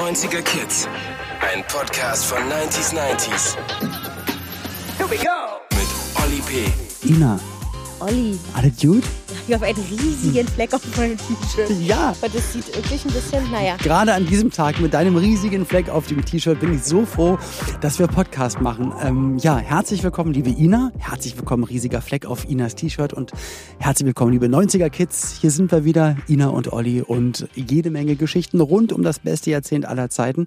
90er Kids. Ein Podcast von 90s 90s. Here we go! Mit Olli P. Ina, Olli, alles gut? Ich habe einen riesigen Fleck auf meinem T-Shirt. Ja. Aber das sieht wirklich ein bisschen, naja. Gerade an diesem Tag mit deinem riesigen Fleck auf dem T-Shirt bin ich so froh, dass wir Podcast machen. Ähm, ja, herzlich willkommen, liebe Ina. Herzlich willkommen, riesiger Fleck auf Inas T-Shirt. Und herzlich willkommen, liebe 90er Kids. Hier sind wir wieder, Ina und Olli. Und jede Menge Geschichten rund um das beste Jahrzehnt aller Zeiten.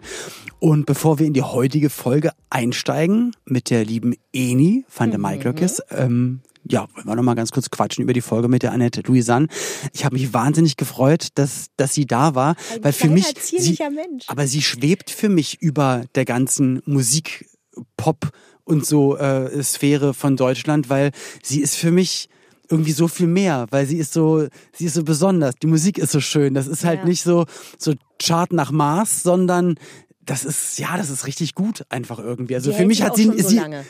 Und bevor wir in die heutige Folge einsteigen mit der lieben Eni van der Maiklöckes, ähm, ja, wollen wir noch mal ganz kurz quatschen über die Folge mit der Annette Louisanne. Ich habe mich wahnsinnig gefreut, dass, dass sie da war, Ein weil für mich sie, Mensch. aber sie schwebt für mich über der ganzen Musik, Pop und so äh, Sphäre von Deutschland, weil sie ist für mich irgendwie so viel mehr, weil sie ist so, sie ist so besonders. Die Musik ist so schön. Das ist halt Ja. nicht so so Chart nach Mars, sondern das ist ja, das ist richtig gut einfach irgendwie. Also Die für mich hat sie so sie lange.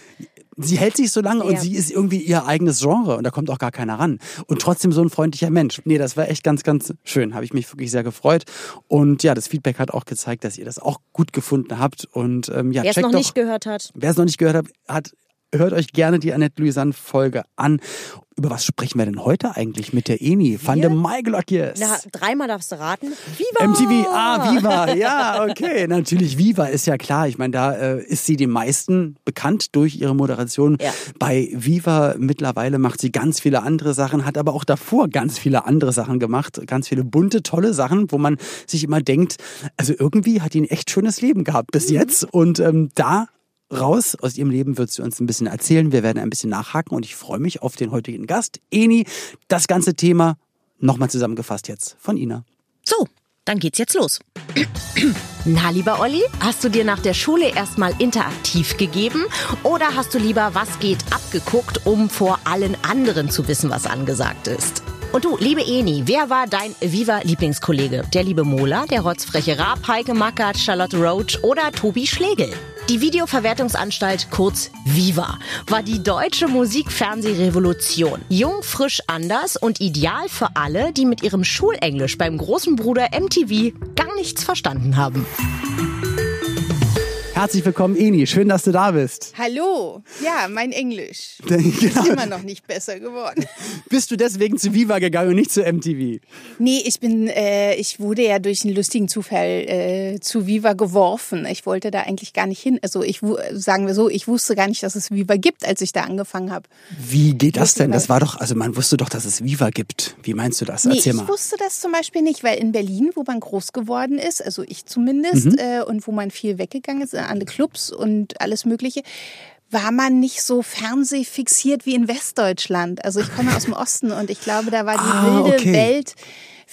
Sie hält sich so lange und Ja. sie ist irgendwie ihr eigenes Genre und da kommt auch gar keiner ran. Und trotzdem so ein freundlicher Mensch. Nee, das war echt ganz, ganz schön. Habe ich mich wirklich sehr gefreut. Und ja, das Feedback hat auch gezeigt, dass ihr das auch gut gefunden habt. Und ähm, ja, Wer es noch doch, nicht gehört hat, wer es noch nicht gehört hat, hat hört euch gerne die Annette Louisanne Folge an. Über was sprechen wir denn heute eigentlich mit der Eni van der Maiglöckjes? na, dreimal darfst du raten. Viva! MTV, ah, Viva, ja, okay, natürlich, Viva ist ja klar. Ich meine, da äh, ist sie den meisten bekannt durch ihre Moderation. Ja. Bei Viva mittlerweile macht sie ganz viele andere Sachen, hat aber auch davor ganz viele andere Sachen gemacht, ganz viele bunte, tolle Sachen, wo man sich immer denkt, also irgendwie hat die ein echt schönes Leben gehabt bis Mhm. jetzt und ähm, da raus aus ihrem Leben wird sie uns ein bisschen erzählen. Wir werden ein bisschen nachhaken und ich freue mich auf den heutigen Gast, Eni. Das ganze Thema nochmal zusammengefasst jetzt von Ina. So, dann geht's jetzt los. Na, lieber Olli, hast du dir nach der Schule erstmal interaktiv gegeben oder hast du lieber was geht abgeguckt, um vor allen anderen zu wissen, was angesagt ist? Und du, liebe Eni, wer war dein Viva-Lieblingskollege? Der liebe Mola, der rotzfreche Raab, Heike Mackert, Charlotte Roach oder Tobi Schlegel? Die Videoverwertungsanstalt, kurz Viva, war die deutsche Musikfernsehrevolution. Jung, frisch, anders und ideal für alle, die mit ihrem Schulenglisch beim großen Bruder MTV gar nichts verstanden haben. Herzlich willkommen, Eni. Schön, dass du da bist. Hallo, ja, mein Englisch ist Genau. immer noch nicht besser geworden. Bist du deswegen zu Viva gegangen und nicht zu MTV? Nee, ich bin, äh, ich wurde ja durch einen lustigen Zufall äh, zu Viva geworfen. Ich wollte da eigentlich gar nicht hin. Also ich sagen wir so, ich wusste gar nicht, dass es Viva gibt, als ich da angefangen habe. Wie geht das denn? Das war doch, also man wusste doch, dass es Viva gibt. Wie meinst du das? Nee, Erzähl ich mal. wusste das zum Beispiel nicht, weil in Berlin, wo man groß geworden ist, also ich zumindest, Mhm. äh, und wo man viel weggegangen ist, an Clubs und alles Mögliche, war man nicht so fernsehfixiert wie in Westdeutschland. Also ich komme aus dem Osten und ich glaube, da war die Ah, wilde okay. Welt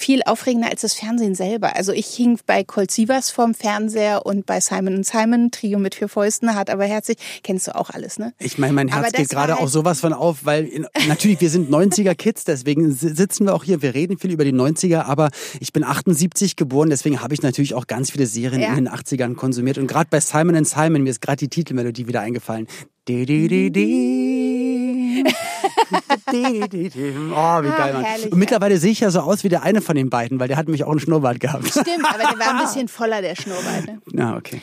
viel aufregender als das Fernsehen selber. Also ich hing bei Colt Sievers vorm Fernseher und bei Simon Simon, Trio mit vier Fäusten, hart aber herzlich. Kennst du auch alles, ne? Ich meine, mein Herz geht gerade war auch halt- sowas von auf, weil in, natürlich, wir sind 90er Kids, deswegen si- sitzen wir auch hier, wir reden viel über die 90er, aber ich bin 78 geboren, deswegen habe ich natürlich auch ganz viele Serien Ja. in den 80ern konsumiert und gerade bei Simon Simon, mir ist gerade die Titelmelodie wieder eingefallen. Di, di, di, di. Oh, wie geil, Mann. Und mittlerweile sehe ich ja so aus wie der eine von den beiden, weil der hat nämlich auch einen Schnurrbart gehabt. Stimmt, aber der war ein bisschen voller, der Schnurrbart. Ne? Ja, okay.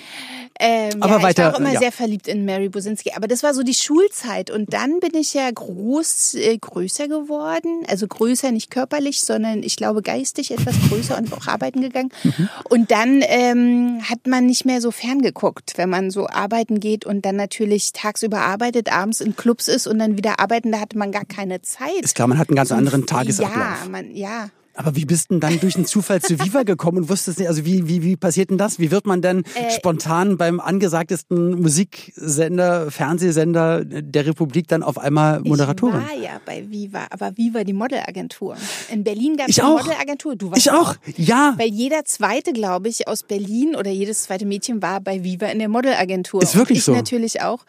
Ähm, Aber ja, weiter, ich war auch immer ja. sehr verliebt in Mary Bosinski. Aber das war so die Schulzeit. Und dann bin ich ja groß, äh, größer geworden. Also größer, nicht körperlich, sondern ich glaube geistig etwas größer und auch arbeiten gegangen. Mhm. Und dann ähm, hat man nicht mehr so ferngeguckt, wenn man so arbeiten geht und dann natürlich tagsüber arbeitet, abends in Clubs ist und dann wieder arbeiten. Da hatte man gar keine Zeit. Ist klar, man hat einen ganz anderen Tagesablauf. Ja, man, ja. Aber wie bist denn dann durch einen Zufall zu Viva gekommen und wusstest nicht, also wie, wie, wie passiert denn das? Wie wird man denn Äh, spontan beim angesagtesten Musiksender, Fernsehsender der Republik dann auf einmal Moderatorin? Ich war ja bei Viva, aber Viva die Modelagentur. In Berlin gab es Ich eine auch. Modelagentur. Du warst Ich auch, ja. Weil jeder zweite, glaube ich, aus Berlin oder jedes zweite Mädchen war bei Viva in der Modelagentur. Ist wirklich Und ich so? natürlich auch.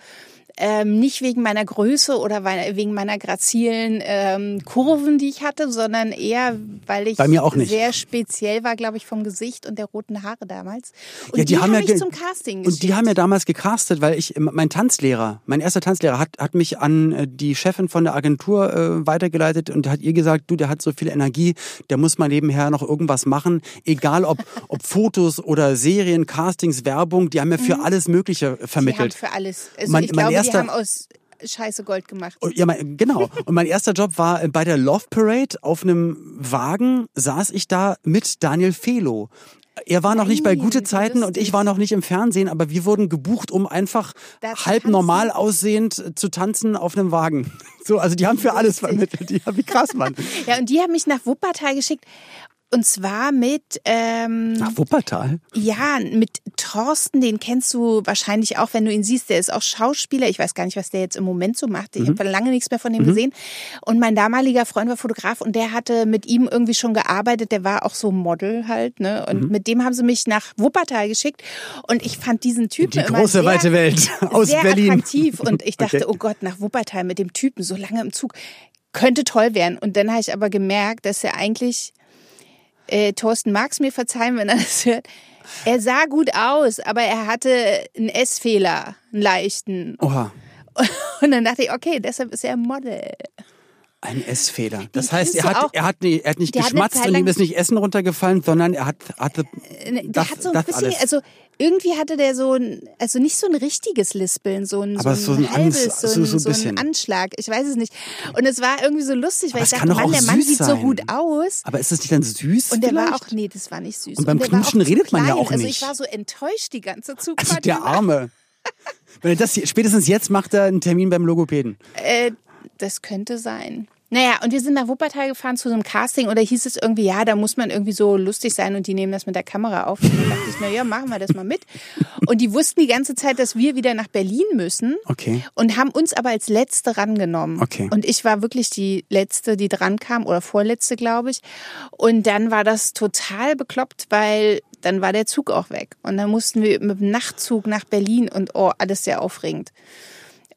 Ähm, nicht wegen meiner Größe oder wegen meiner grazilen ähm, Kurven, die ich hatte, sondern eher, weil ich sehr speziell war, glaube ich, vom Gesicht und der roten Haare damals. Und ja, die, die haben hab ja ich zum Casting Und die haben ja damals gecastet, weil ich, mein Tanzlehrer, mein erster Tanzlehrer hat, hat mich an äh, die Chefin von der Agentur äh, weitergeleitet und hat ihr gesagt, du, der hat so viel Energie, der muss mal nebenher noch irgendwas machen, egal ob, ob Fotos oder Serien, Castings, Werbung, die haben ja für mhm. alles Mögliche vermittelt. Die haben für alles. Also mein, ich glaube, erster, die haben aus Scheiße Gold gemacht. Oh, ja, mein, genau. Und mein erster Job war äh, bei der Love Parade. Auf einem Wagen saß ich da mit Daniel Felo. Er war noch nicht bei gute Zeiten und ich war noch nicht im Fernsehen, aber wir wurden gebucht, um einfach halb normal aussehend zu tanzen auf einem Wagen. So, also die haben für alles vermittelt. Die, wie krass, Mann. ja, und die haben mich nach Wuppertal geschickt. Und zwar mit ähm, nach Wuppertal. Ja, mit Thorsten, den kennst du wahrscheinlich auch, wenn du ihn siehst. Der ist auch Schauspieler. Ich weiß gar nicht, was der jetzt im Moment so macht. Ich mhm. habe lange nichts mehr von dem mhm. gesehen. Und mein damaliger Freund war Fotograf und der hatte mit ihm irgendwie schon gearbeitet. Der war auch so Model halt, ne? Und mhm. mit dem haben sie mich nach Wuppertal geschickt. Und ich fand diesen Typen Die große sehr, weite Welt aus sehr Berlin. attraktiv. Und ich dachte, okay. oh Gott, nach Wuppertal mit dem Typen so lange im Zug könnte toll werden. Und dann habe ich aber gemerkt, dass er eigentlich äh, Thorsten mag es mir verzeihen, wenn er das hört. Er sah gut aus, aber er hatte einen S-Fehler, einen leichten. Oha. Und dann dachte ich, okay, deshalb ist er Model. Ein Essfehler. Das heißt, er hat, er hat, nicht, er hat nicht geschmatzt und ihm ist nicht Essen runtergefallen, sondern er hat, hatte. Äh, der das, hat so ein bisschen, alles. also irgendwie hatte der so ein, also nicht so ein richtiges Lispeln, so ein, Aber so ein, so ein halbes, so, so, so, ein Anschlag. Ich weiß es nicht. Und es war irgendwie so lustig, weil Aber ich dachte, Mann, der Mann sieht so gut aus. Aber ist das nicht dann süß? Und der vielleicht? war auch, nee, das war nicht süß. Und beim Knutschen redet man ja auch nicht. Also ich war so enttäuscht die ganze Zugfahrt. Also der Arme. Wenn er das spätestens jetzt macht er einen Termin beim Logopäden. Äh, das könnte sein. Naja, und wir sind nach Wuppertal gefahren zu so einem Casting oder hieß es irgendwie, ja, da muss man irgendwie so lustig sein und die nehmen das mit der Kamera auf. Und dann dachte ich, na ja, machen wir das mal mit. Und die wussten die ganze Zeit, dass wir wieder nach Berlin müssen. Okay. Und haben uns aber als Letzte rangenommen. Okay. Und ich war wirklich die Letzte, die dran kam oder Vorletzte, glaube ich. Und dann war das total bekloppt, weil dann war der Zug auch weg. Und dann mussten wir mit dem Nachtzug nach Berlin und oh, alles sehr aufregend.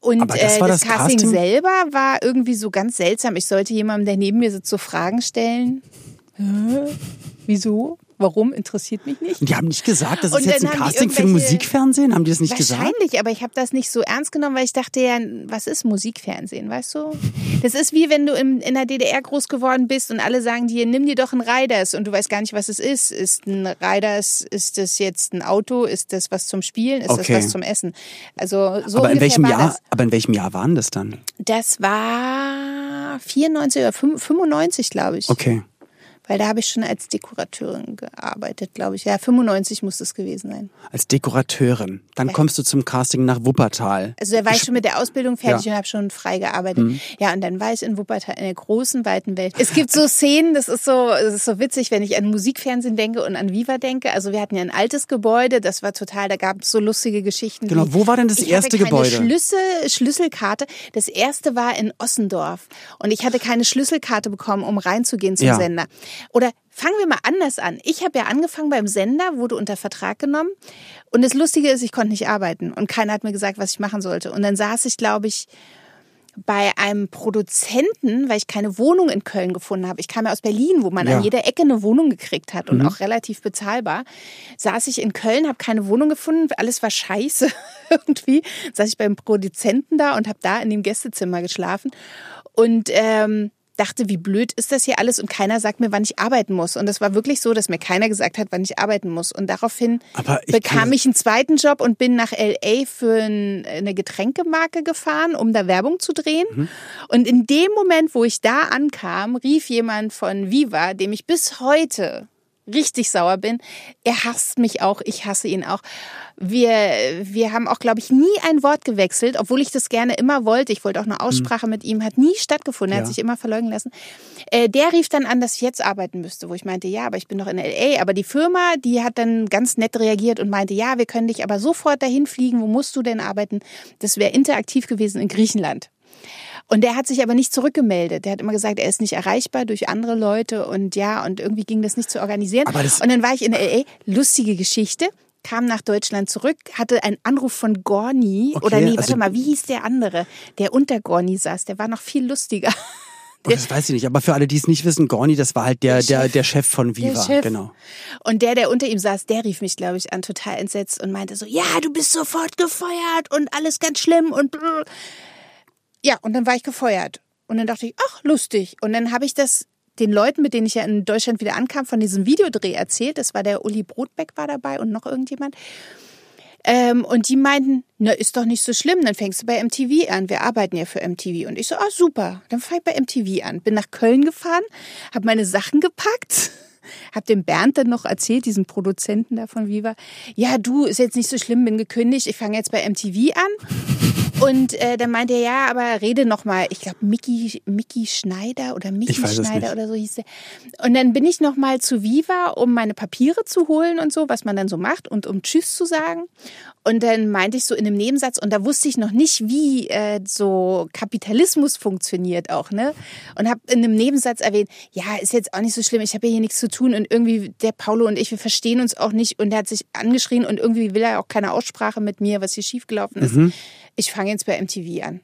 Und das, äh, das, das Casting, Casting, selber war irgendwie so ganz seltsam. Ich sollte jemandem, der neben mir sitzt, so Fragen stellen. Wieso? Warum interessiert mich nicht? Und die haben nicht gesagt, das ist jetzt ein Casting für Musikfernsehen? Haben die das nicht wahrscheinlich, gesagt? Wahrscheinlich, aber ich habe das nicht so ernst genommen, weil ich dachte ja, was ist Musikfernsehen, weißt du? Das ist wie wenn du in, in der DDR groß geworden bist und alle sagen dir, nimm dir doch ein Riders und du weißt gar nicht, was es ist. Ist ein Riders, ist das jetzt ein Auto? Ist das was zum Spielen? Ist okay. das was zum Essen? Also so aber in welchem Jahr? Das. Aber in welchem Jahr waren das dann? Das war 94 oder 95, glaube ich. Okay weil da habe ich schon als Dekorateurin gearbeitet, glaube ich. Ja, 95 muss es gewesen sein. Als Dekorateurin. Dann ja. kommst du zum Casting nach Wuppertal. Also da war ich schon mit der Ausbildung fertig ja. und habe schon frei gearbeitet. Mhm. Ja, und dann war ich in Wuppertal in der großen, weiten Welt. Es gibt so Szenen, das ist so, das ist so witzig, wenn ich an Musikfernsehen denke und an Viva denke. Also wir hatten ja ein altes Gebäude, das war total, da gab es so lustige Geschichten. Genau, wie, wo war denn das erste Gebäude? Schlüssel, Schlüsselkarte. Das erste war in Ossendorf und ich hatte keine Schlüsselkarte bekommen, um reinzugehen zum ja. Sender. Oder fangen wir mal anders an. Ich habe ja angefangen beim Sender, wurde unter Vertrag genommen. Und das Lustige ist, ich konnte nicht arbeiten. Und keiner hat mir gesagt, was ich machen sollte. Und dann saß ich, glaube ich, bei einem Produzenten, weil ich keine Wohnung in Köln gefunden habe. Ich kam ja aus Berlin, wo man ja. an jeder Ecke eine Wohnung gekriegt hat und mhm. auch relativ bezahlbar. Saß ich in Köln, habe keine Wohnung gefunden, alles war scheiße irgendwie. Saß ich beim Produzenten da und habe da in dem Gästezimmer geschlafen. Und ähm, dachte, wie blöd ist das hier alles und keiner sagt mir, wann ich arbeiten muss. Und es war wirklich so, dass mir keiner gesagt hat, wann ich arbeiten muss. Und daraufhin ich bekam ich einen zweiten Job und bin nach LA für eine Getränkemarke gefahren, um da Werbung zu drehen. Mhm. Und in dem Moment, wo ich da ankam, rief jemand von Viva, dem ich bis heute richtig sauer bin. Er hasst mich auch, ich hasse ihn auch. Wir, wir haben auch, glaube ich, nie ein Wort gewechselt, obwohl ich das gerne immer wollte. Ich wollte auch eine hm. Aussprache mhm. mit ihm, hat nie stattgefunden, er ja. hat sich immer verleugnen lassen. Äh, der rief dann an, dass ich jetzt arbeiten müsste, wo ich meinte, ja, aber ich bin doch in L.A. Aber die Firma, die hat dann ganz nett reagiert und meinte, ja, wir können dich aber sofort dahin fliegen. Wo musst du denn arbeiten? Das wäre interaktiv gewesen in Griechenland. Und der hat sich aber nicht zurückgemeldet. Der hat immer gesagt, er ist nicht erreichbar durch andere Leute und ja, und irgendwie ging das nicht zu organisieren. und dann war ich in LA, lustige Geschichte. kam nach Deutschland zurück, hatte einen Anruf von Gorni. Okay, oder nee, warte also, mal, wie hieß der andere? Der unter Gorni saß, der war noch viel lustiger. Oh, das weiß ich nicht, aber für alle, die es nicht wissen, Gorni, das war halt der, der, Chef, der, der Chef von Viva. Chef. Genau. Und der, der unter ihm saß, der rief mich, glaube ich, an, total entsetzt und meinte so, ja, du bist sofort gefeuert und alles ganz schlimm und blö. Ja, und dann war ich gefeuert. Und dann dachte ich, ach, lustig. Und dann habe ich das den Leuten, mit denen ich ja in Deutschland wieder ankam, von diesem Videodreh erzählt. Das war der Uli Brotbeck war dabei und noch irgendjemand. Ähm, und die meinten, na, ist doch nicht so schlimm, dann fängst du bei MTV an. Wir arbeiten ja für MTV. Und ich so, ah, super, dann fange ich bei MTV an. Bin nach Köln gefahren, habe meine Sachen gepackt, habe dem Bernd dann noch erzählt, diesen Produzenten da von Viva, ja, du, ist jetzt nicht so schlimm, bin gekündigt, ich fange jetzt bei MTV an. Und äh, dann meinte er, ja, aber rede noch mal. Ich glaube, Mickey, Mickey Schneider oder Mickey Schneider oder so hieß der. Und dann bin ich noch mal zu Viva, um meine Papiere zu holen und so, was man dann so macht und um Tschüss zu sagen. Und dann meinte ich so in einem Nebensatz, und da wusste ich noch nicht, wie äh, so Kapitalismus funktioniert auch, ne? Und habe in einem Nebensatz erwähnt, ja, ist jetzt auch nicht so schlimm, ich habe ja hier nichts zu tun und irgendwie der Paulo und ich, wir verstehen uns auch nicht und er hat sich angeschrien und irgendwie will er auch keine Aussprache mit mir, was hier schiefgelaufen ist. Mhm. Ich fange jetzt bei MTV an.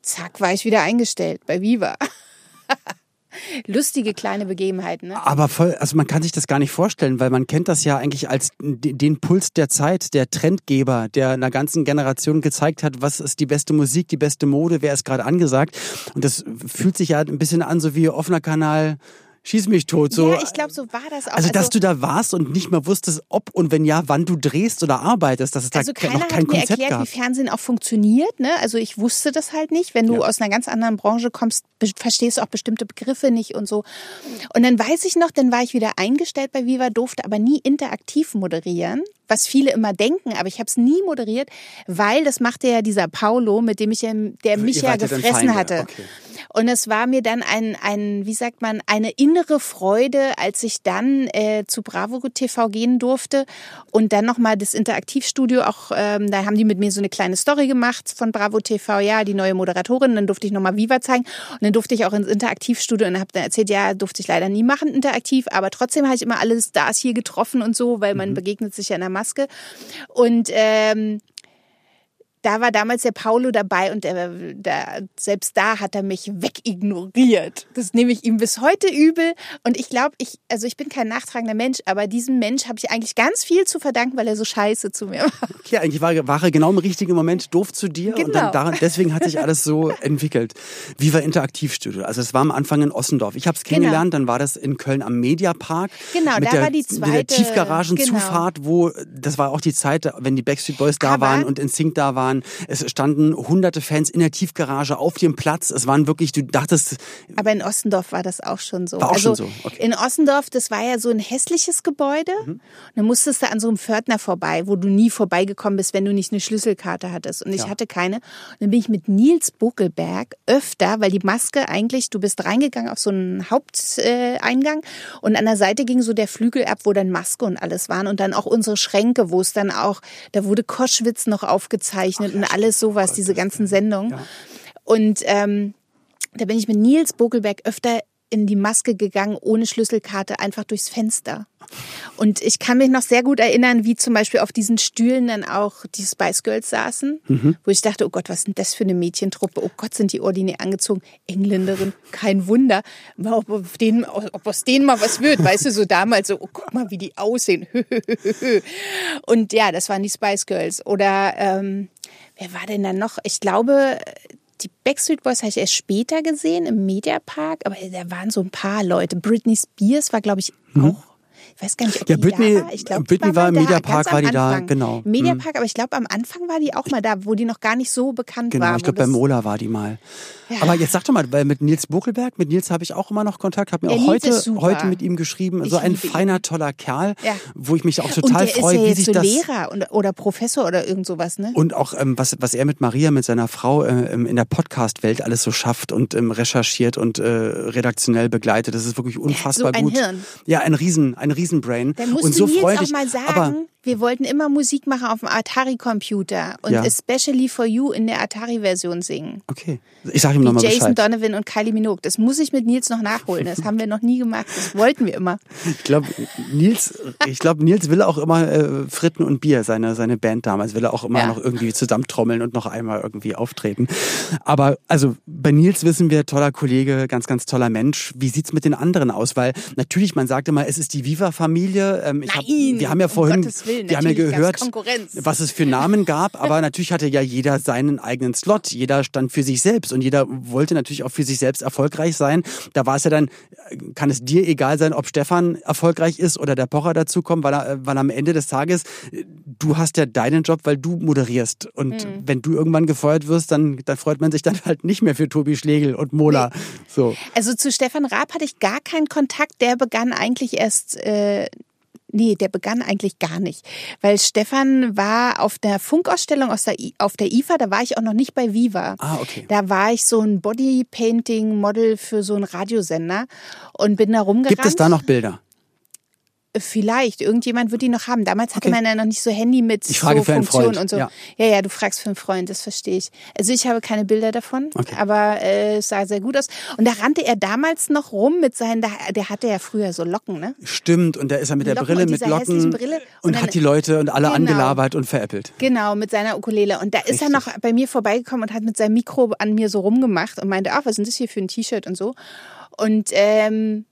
Zack, war ich wieder eingestellt bei Viva. Lustige kleine Begebenheiten. Ne? Aber voll, also man kann sich das gar nicht vorstellen, weil man kennt das ja eigentlich als den Puls der Zeit, der Trendgeber, der einer ganzen Generation gezeigt hat, was ist die beste Musik, die beste Mode, wer ist gerade angesagt. Und das fühlt sich ja ein bisschen an, so wie offener Kanal schieß mich tot. So. Ja, ich glaube, so war das auch. Also, dass also, du da warst und nicht mehr wusstest, ob und wenn ja, wann du drehst oder arbeitest, dass es also da noch kein hat Konzept mir erklärt, gab. wie Fernsehen auch funktioniert. Ne? Also ich wusste das halt nicht. Wenn du ja. aus einer ganz anderen Branche kommst, verstehst du auch bestimmte Begriffe nicht und so. Und dann weiß ich noch, dann war ich wieder eingestellt bei Viva, durfte aber nie interaktiv moderieren was viele immer denken, aber ich habe es nie moderiert, weil das machte ja dieser Paulo, mit dem ich der mich ja gefressen hatte. Okay. Und es war mir dann ein, ein, wie sagt man, eine innere Freude, als ich dann äh, zu Bravo TV gehen durfte und dann nochmal das Interaktivstudio auch, ähm, da haben die mit mir so eine kleine Story gemacht von Bravo TV, ja, die neue Moderatorin, dann durfte ich nochmal Viva zeigen und dann durfte ich auch ins Interaktivstudio und habe dann erzählt, ja, durfte ich leider nie machen, interaktiv, aber trotzdem habe ich immer alle Stars hier getroffen und so, weil man mhm. begegnet sich ja in der Maske. Und ähm, da war damals der Paulo dabei und der, der, selbst da hat er mich wegignoriert. Das nehme ich ihm bis heute übel. Und ich glaube, ich, also ich bin kein nachtragender Mensch, aber diesem Mensch habe ich eigentlich ganz viel zu verdanken, weil er so scheiße zu mir war. Ja, eigentlich war, war er genau im richtigen Moment doof zu dir genau. und dann daran, deswegen hat sich alles so entwickelt. Wie war Interaktivstudio? Also es war am Anfang in Ossendorf. Ich habe es genau. kennengelernt, genau. dann war das in Köln am Mediapark. Genau, da der, war die zweite. Mit der Tiefgaragenzufahrt, genau. wo, das war auch die Zeit, wenn die Backstreet Boys da aber waren und in Sync da waren. Es standen hunderte Fans in der Tiefgarage auf dem Platz. Es waren wirklich, du dachtest. Aber in Ossendorf war das auch schon so. War auch also schon so. Okay. In Ossendorf, das war ja so ein hässliches Gebäude. Mhm. Und dann musstest du an so einem Pförtner vorbei, wo du nie vorbeigekommen bist, wenn du nicht eine Schlüsselkarte hattest. Und ich ja. hatte keine. Und dann bin ich mit Nils Buckelberg öfter, weil die Maske eigentlich, du bist reingegangen auf so einen Haupteingang und an der Seite ging so der Flügel ab, wo dann Maske und alles waren. Und dann auch unsere Schränke, wo es dann auch, da wurde Koschwitz noch aufgezeichnet Ach, und alles alles sowas, diese ganzen Sendungen. Ja. Und ähm, da bin ich mit Nils Bogelberg öfter in die Maske gegangen, ohne Schlüsselkarte, einfach durchs Fenster. Und ich kann mich noch sehr gut erinnern, wie zum Beispiel auf diesen Stühlen dann auch die Spice Girls saßen, mhm. wo ich dachte, oh Gott, was ist denn das für eine Mädchentruppe? Oh Gott, sind die ordinär angezogen. Engländerin, kein Wunder. Ob, auf denen, ob aus denen mal was wird, weißt du, so damals so, oh, guck mal, wie die aussehen. Und ja, das waren die Spice Girls. Oder ähm, wer war denn dann noch? Ich glaube, die Backstreet Boys habe ich erst später gesehen im Mediapark, aber da waren so ein paar Leute. Britney Spears war, glaube ich, mhm. Ich weiß gar nicht, ob ja, die Britney, da war. Ich glaub, Britney war, im Mediapark, war die da, genau. Im Mediapark, mhm. aber ich glaube, am Anfang war die auch mal da, wo die noch gar nicht so bekannt genau, war. Genau, ich glaube, beim Ola war die mal. Ja. Aber jetzt sag doch mal, weil mit Nils Buckelberg, mit Nils habe ich auch immer noch Kontakt, habe mir auch heute, heute mit ihm geschrieben. Ich so ein feiner, ihn. toller Kerl, ja. wo ich mich auch total freue, wie sich so das. Lehrer oder Professor oder irgend sowas, ne? Und auch, ähm, was, was er mit Maria, mit seiner Frau äh, in der Podcast-Welt alles so schafft und ähm, recherchiert und äh, redaktionell begleitet. Das ist wirklich unfassbar so ein gut. Hirn. Ja, ein Riesen, ein Riesenbrain. Dann musst und so Nils freundlich. auch mal sagen, aber wir wollten immer Musik machen auf dem Atari-Computer und ja. Especially for You in der Atari-Version singen. Okay. Ich sag ihm nochmal Bescheid. Jason Donovan und Kylie Minogue. Das muss ich mit Nils noch nachholen. Das haben wir noch nie gemacht. Das wollten wir immer. Ich glaube, Nils, ich glaube, Nils will auch immer äh, Fritten und Bier, seine, seine Band damals, will er auch immer ja. noch irgendwie zusammentrommeln und noch einmal irgendwie auftreten. Aber also bei Nils wissen wir, toller Kollege, ganz, ganz toller Mensch. Wie sieht's mit den anderen aus? Weil natürlich, man sagt immer, es ist die Viva-Familie. Ähm, Nein, hab, wir haben ja vorhin, um Willen, wir haben ja gehört, was es für Namen gab, aber natürlich hatte ja jeder seinen eigenen Slot. Jeder stand für sich selbst und jeder wollte natürlich auch für sich selbst erfolgreich sein. Da war es ja dann, kann es dir egal sein, ob Stefan erfolgreich ist oder der Pocher dazukommt, weil, er, weil am Ende des Tages, du hast ja deinen Job, weil du moderierst. Und mhm. wenn du irgendwann gefeuert wirst, dann, dann freut man sich dann halt nicht mehr für Tobi Schlegel und Mola. Nee. So. Also zu Stefan Raab hatte ich gar keinen Kontakt. Der begann eigentlich erst äh, Nee, der begann eigentlich gar nicht. Weil Stefan war auf der Funkausstellung aus der auf der IFA, da war ich auch noch nicht bei Viva. Ah, okay. Da war ich so ein Bodypainting-Model für so einen Radiosender und bin da rumgerannt. Gibt es da noch Bilder? Vielleicht, irgendjemand wird die noch haben. Damals hatte okay. man ja noch nicht so Handy mit ich frage so Funktionen und so. Ja. ja. ja, du fragst für einen Freund, das verstehe ich. Also ich habe keine Bilder davon, okay. aber äh, es sah sehr gut aus. Und da rannte er damals noch rum mit seinen, der hatte ja früher so Locken, ne? Stimmt, und da ist er mit der Locken Brille, mit Locken Brille und, und dann, hat die Leute und alle genau, angelabert und veräppelt. Genau, mit seiner Ukulele. Und da ist Richtig. er noch bei mir vorbeigekommen und hat mit seinem Mikro an mir so rumgemacht und meinte, ach, was ist das hier für ein T-Shirt und so. Und ähm,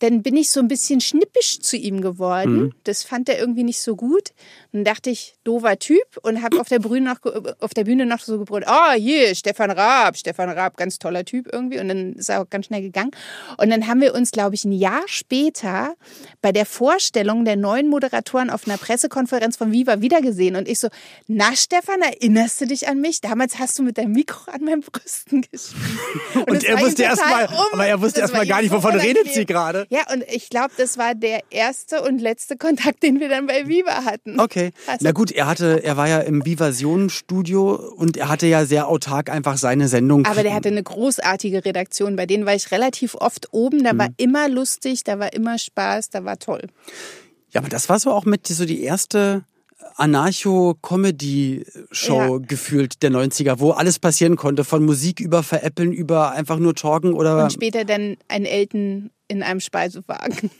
dann bin ich so ein bisschen schnippisch zu ihm geworden. Mhm. Das fand er irgendwie nicht so gut. Dann dachte ich, doofer Typ und habe auf der Bühne noch auf der Bühne noch so gebrüllt, ah, oh, hier, Stefan Raab, Stefan Raab, ganz toller Typ irgendwie. Und dann ist er auch ganz schnell gegangen. Und dann haben wir uns, glaube ich, ein Jahr später bei der Vorstellung der neuen Moderatoren auf einer Pressekonferenz von Viva wiedergesehen. Und ich so, na Stefan, erinnerst du dich an mich? Damals hast du mit deinem Mikro an meinen Brüsten gespielt. Und, und er wusste erstmal, um, aber er wusste erstmal gar nicht, wovon redet sie gerade. Ja, und ich glaube, das war der erste und letzte Kontakt, den wir dann bei Viva hatten. Okay. Also, Na gut, er hatte, er war ja im Vivasion-Studio und er hatte ja sehr autark einfach seine Sendung. Aber der hatte eine großartige Redaktion. Bei denen war ich relativ oft oben. Da hm. war immer lustig, da war immer Spaß, da war toll. Ja, aber das war so auch mit so die erste Anarcho-Comedy-Show ja. gefühlt der 90er, wo alles passieren konnte, von Musik über Veräppeln, über einfach nur Talken oder. Und später dann ein Elton in einem Speisewagen.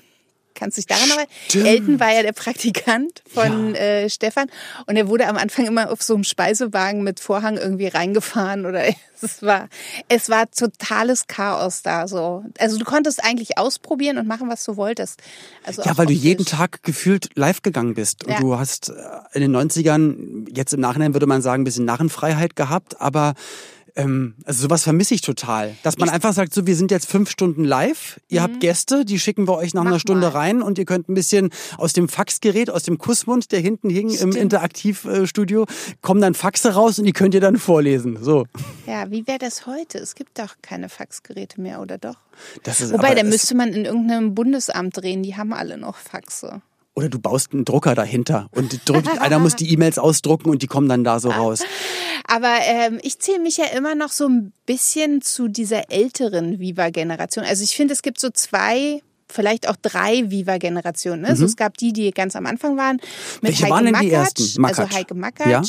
Kannst du dich daran erinnern? Elton war ja der Praktikant von ja. äh, Stefan und er wurde am Anfang immer auf so einem Speisewagen mit Vorhang irgendwie reingefahren oder es war es war totales Chaos da so. Also du konntest eigentlich ausprobieren und machen, was du wolltest. Also ja, weil du jeden Tag gefühlt live gegangen bist und ja. du hast äh, in den 90ern jetzt im Nachhinein würde man sagen ein bisschen Narrenfreiheit gehabt, aber ähm, also sowas vermisse ich total. Dass man ich einfach sagt, so wir sind jetzt fünf Stunden live, ihr mhm. habt Gäste, die schicken wir euch nach Mach einer Stunde mal. rein und ihr könnt ein bisschen aus dem Faxgerät, aus dem Kussmund, der hinten hing Stimmt. im Interaktivstudio, kommen dann Faxe raus und die könnt ihr dann vorlesen. So. Ja, wie wäre das heute? Es gibt doch keine Faxgeräte mehr, oder doch? Das ist, Wobei, da müsste man in irgendeinem Bundesamt drehen, die haben alle noch Faxe. Oder du baust einen Drucker dahinter und drückt, einer muss die E-Mails ausdrucken und die kommen dann da so raus. Aber ähm, ich zähle mich ja immer noch so ein bisschen zu dieser älteren Viva-Generation. Also ich finde, es gibt so zwei vielleicht auch drei Viva-Generationen. Ne? Mhm. Also es gab die, die ganz am Anfang waren. Mit Welche Heike waren denn Makatsch, die ersten? Makatsch. Also Heike Makatsch, ja?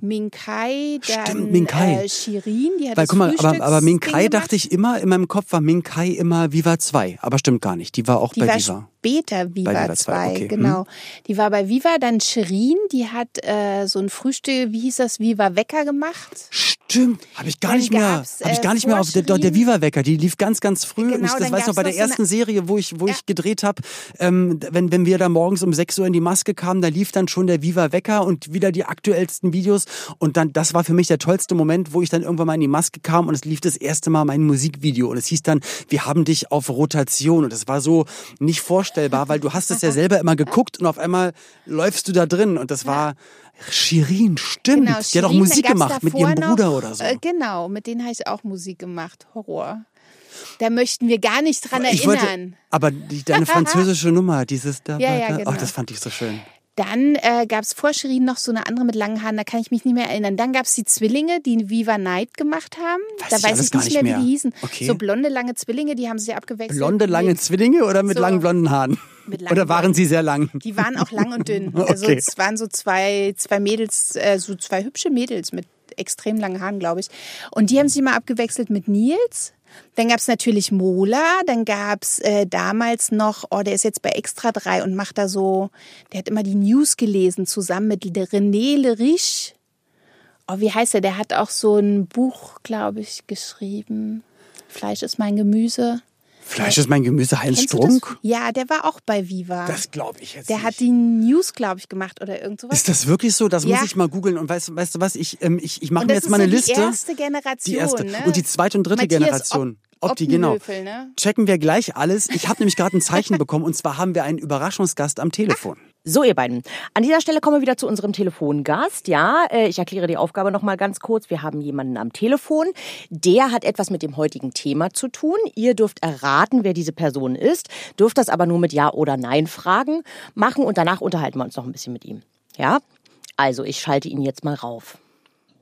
Minkai, dann Stimmt, Minkai. Äh, Shirin, die hat Weil, guck mal, aber, aber Minkai dachte ich immer, in meinem Kopf war Minkai immer Viva 2. Aber stimmt gar nicht. Die war auch die bei war Viva später Viva, Viva 2, okay. genau. Hm. Die war bei Viva, dann Shirin, die hat äh, so ein Frühstück, wie hieß das, Viva Wecker gemacht. Stimmt, habe ich gar dann nicht mehr, habe ich gar nicht mehr auf der, der Viva Wecker, die lief ganz ganz früh genau, ich das weiß noch bei der ersten so Serie, wo ich wo ja. ich gedreht habe, ähm, wenn wenn wir da morgens um 6 Uhr in die Maske kamen, da lief dann schon der Viva Wecker und wieder die aktuellsten Videos und dann das war für mich der tollste Moment, wo ich dann irgendwann mal in die Maske kam und es lief das erste Mal mein Musikvideo und es hieß dann, wir haben dich auf Rotation und es war so nicht vorstellbar, weil du hast es ja selber immer geguckt und auf einmal läufst du da drin und das war Shirin, stimmt. Genau, die hat auch Musik gemacht mit ihrem Bruder noch, oder so. Äh, genau, mit denen habe ich auch Musik gemacht. Horror. Da möchten wir gar nicht dran ich erinnern. Wollte, aber die, deine französische Nummer, dieses da, ja, ja, genau. oh, das fand ich so schön. Dann äh, gab es vor Shirin noch so eine andere mit langen Haaren, da kann ich mich nicht mehr erinnern. Dann gab es die Zwillinge, die Viva Night gemacht haben. Weiß da weiß ich nicht mehr, mehr, wie die hießen. Okay. So blonde, lange Zwillinge, die haben sich abgewechselt. Blonde, lange Zwillinge oder mit so. langen blonden Haaren? Oder waren sie sehr lang? Die waren auch lang und dünn. Also okay. es waren so zwei, zwei Mädels, äh, so zwei hübsche Mädels mit extrem langen Haaren, glaube ich. Und die haben sich mal abgewechselt mit Nils. Dann gab es natürlich Mola, dann gab es äh, damals noch, oh, der ist jetzt bei Extra 3 und macht da so, der hat immer die News gelesen, zusammen mit René Lerich. Oh, wie heißt er? Der hat auch so ein Buch, glaube ich, geschrieben. Fleisch ist mein Gemüse. Fleisch ist mein Gemüse, Heinz Strunk? Ja, der war auch bei Viva. Das glaube ich jetzt Der nicht. hat die News, glaube ich, gemacht oder irgend sowas. Ist das wirklich so? Das ja. muss ich mal googeln. Und weißt, weißt du was, ich, ähm, ich, ich mache mir jetzt mal eine so Liste. Die erste Generation. Die erste. Ne? Und die zweite und dritte Matthias Generation. Ob, die, genau. Ne? Checken wir gleich alles. Ich habe nämlich gerade ein Zeichen bekommen und zwar haben wir einen Überraschungsgast am Telefon. So, ihr beiden. An dieser Stelle kommen wir wieder zu unserem Telefongast. Ja, äh, ich erkläre die Aufgabe noch mal ganz kurz. Wir haben jemanden am Telefon. Der hat etwas mit dem heutigen Thema zu tun. Ihr dürft erraten, wer diese Person ist. Dürft das aber nur mit Ja oder Nein Fragen machen und danach unterhalten wir uns noch ein bisschen mit ihm. Ja? Also, ich schalte ihn jetzt mal rauf.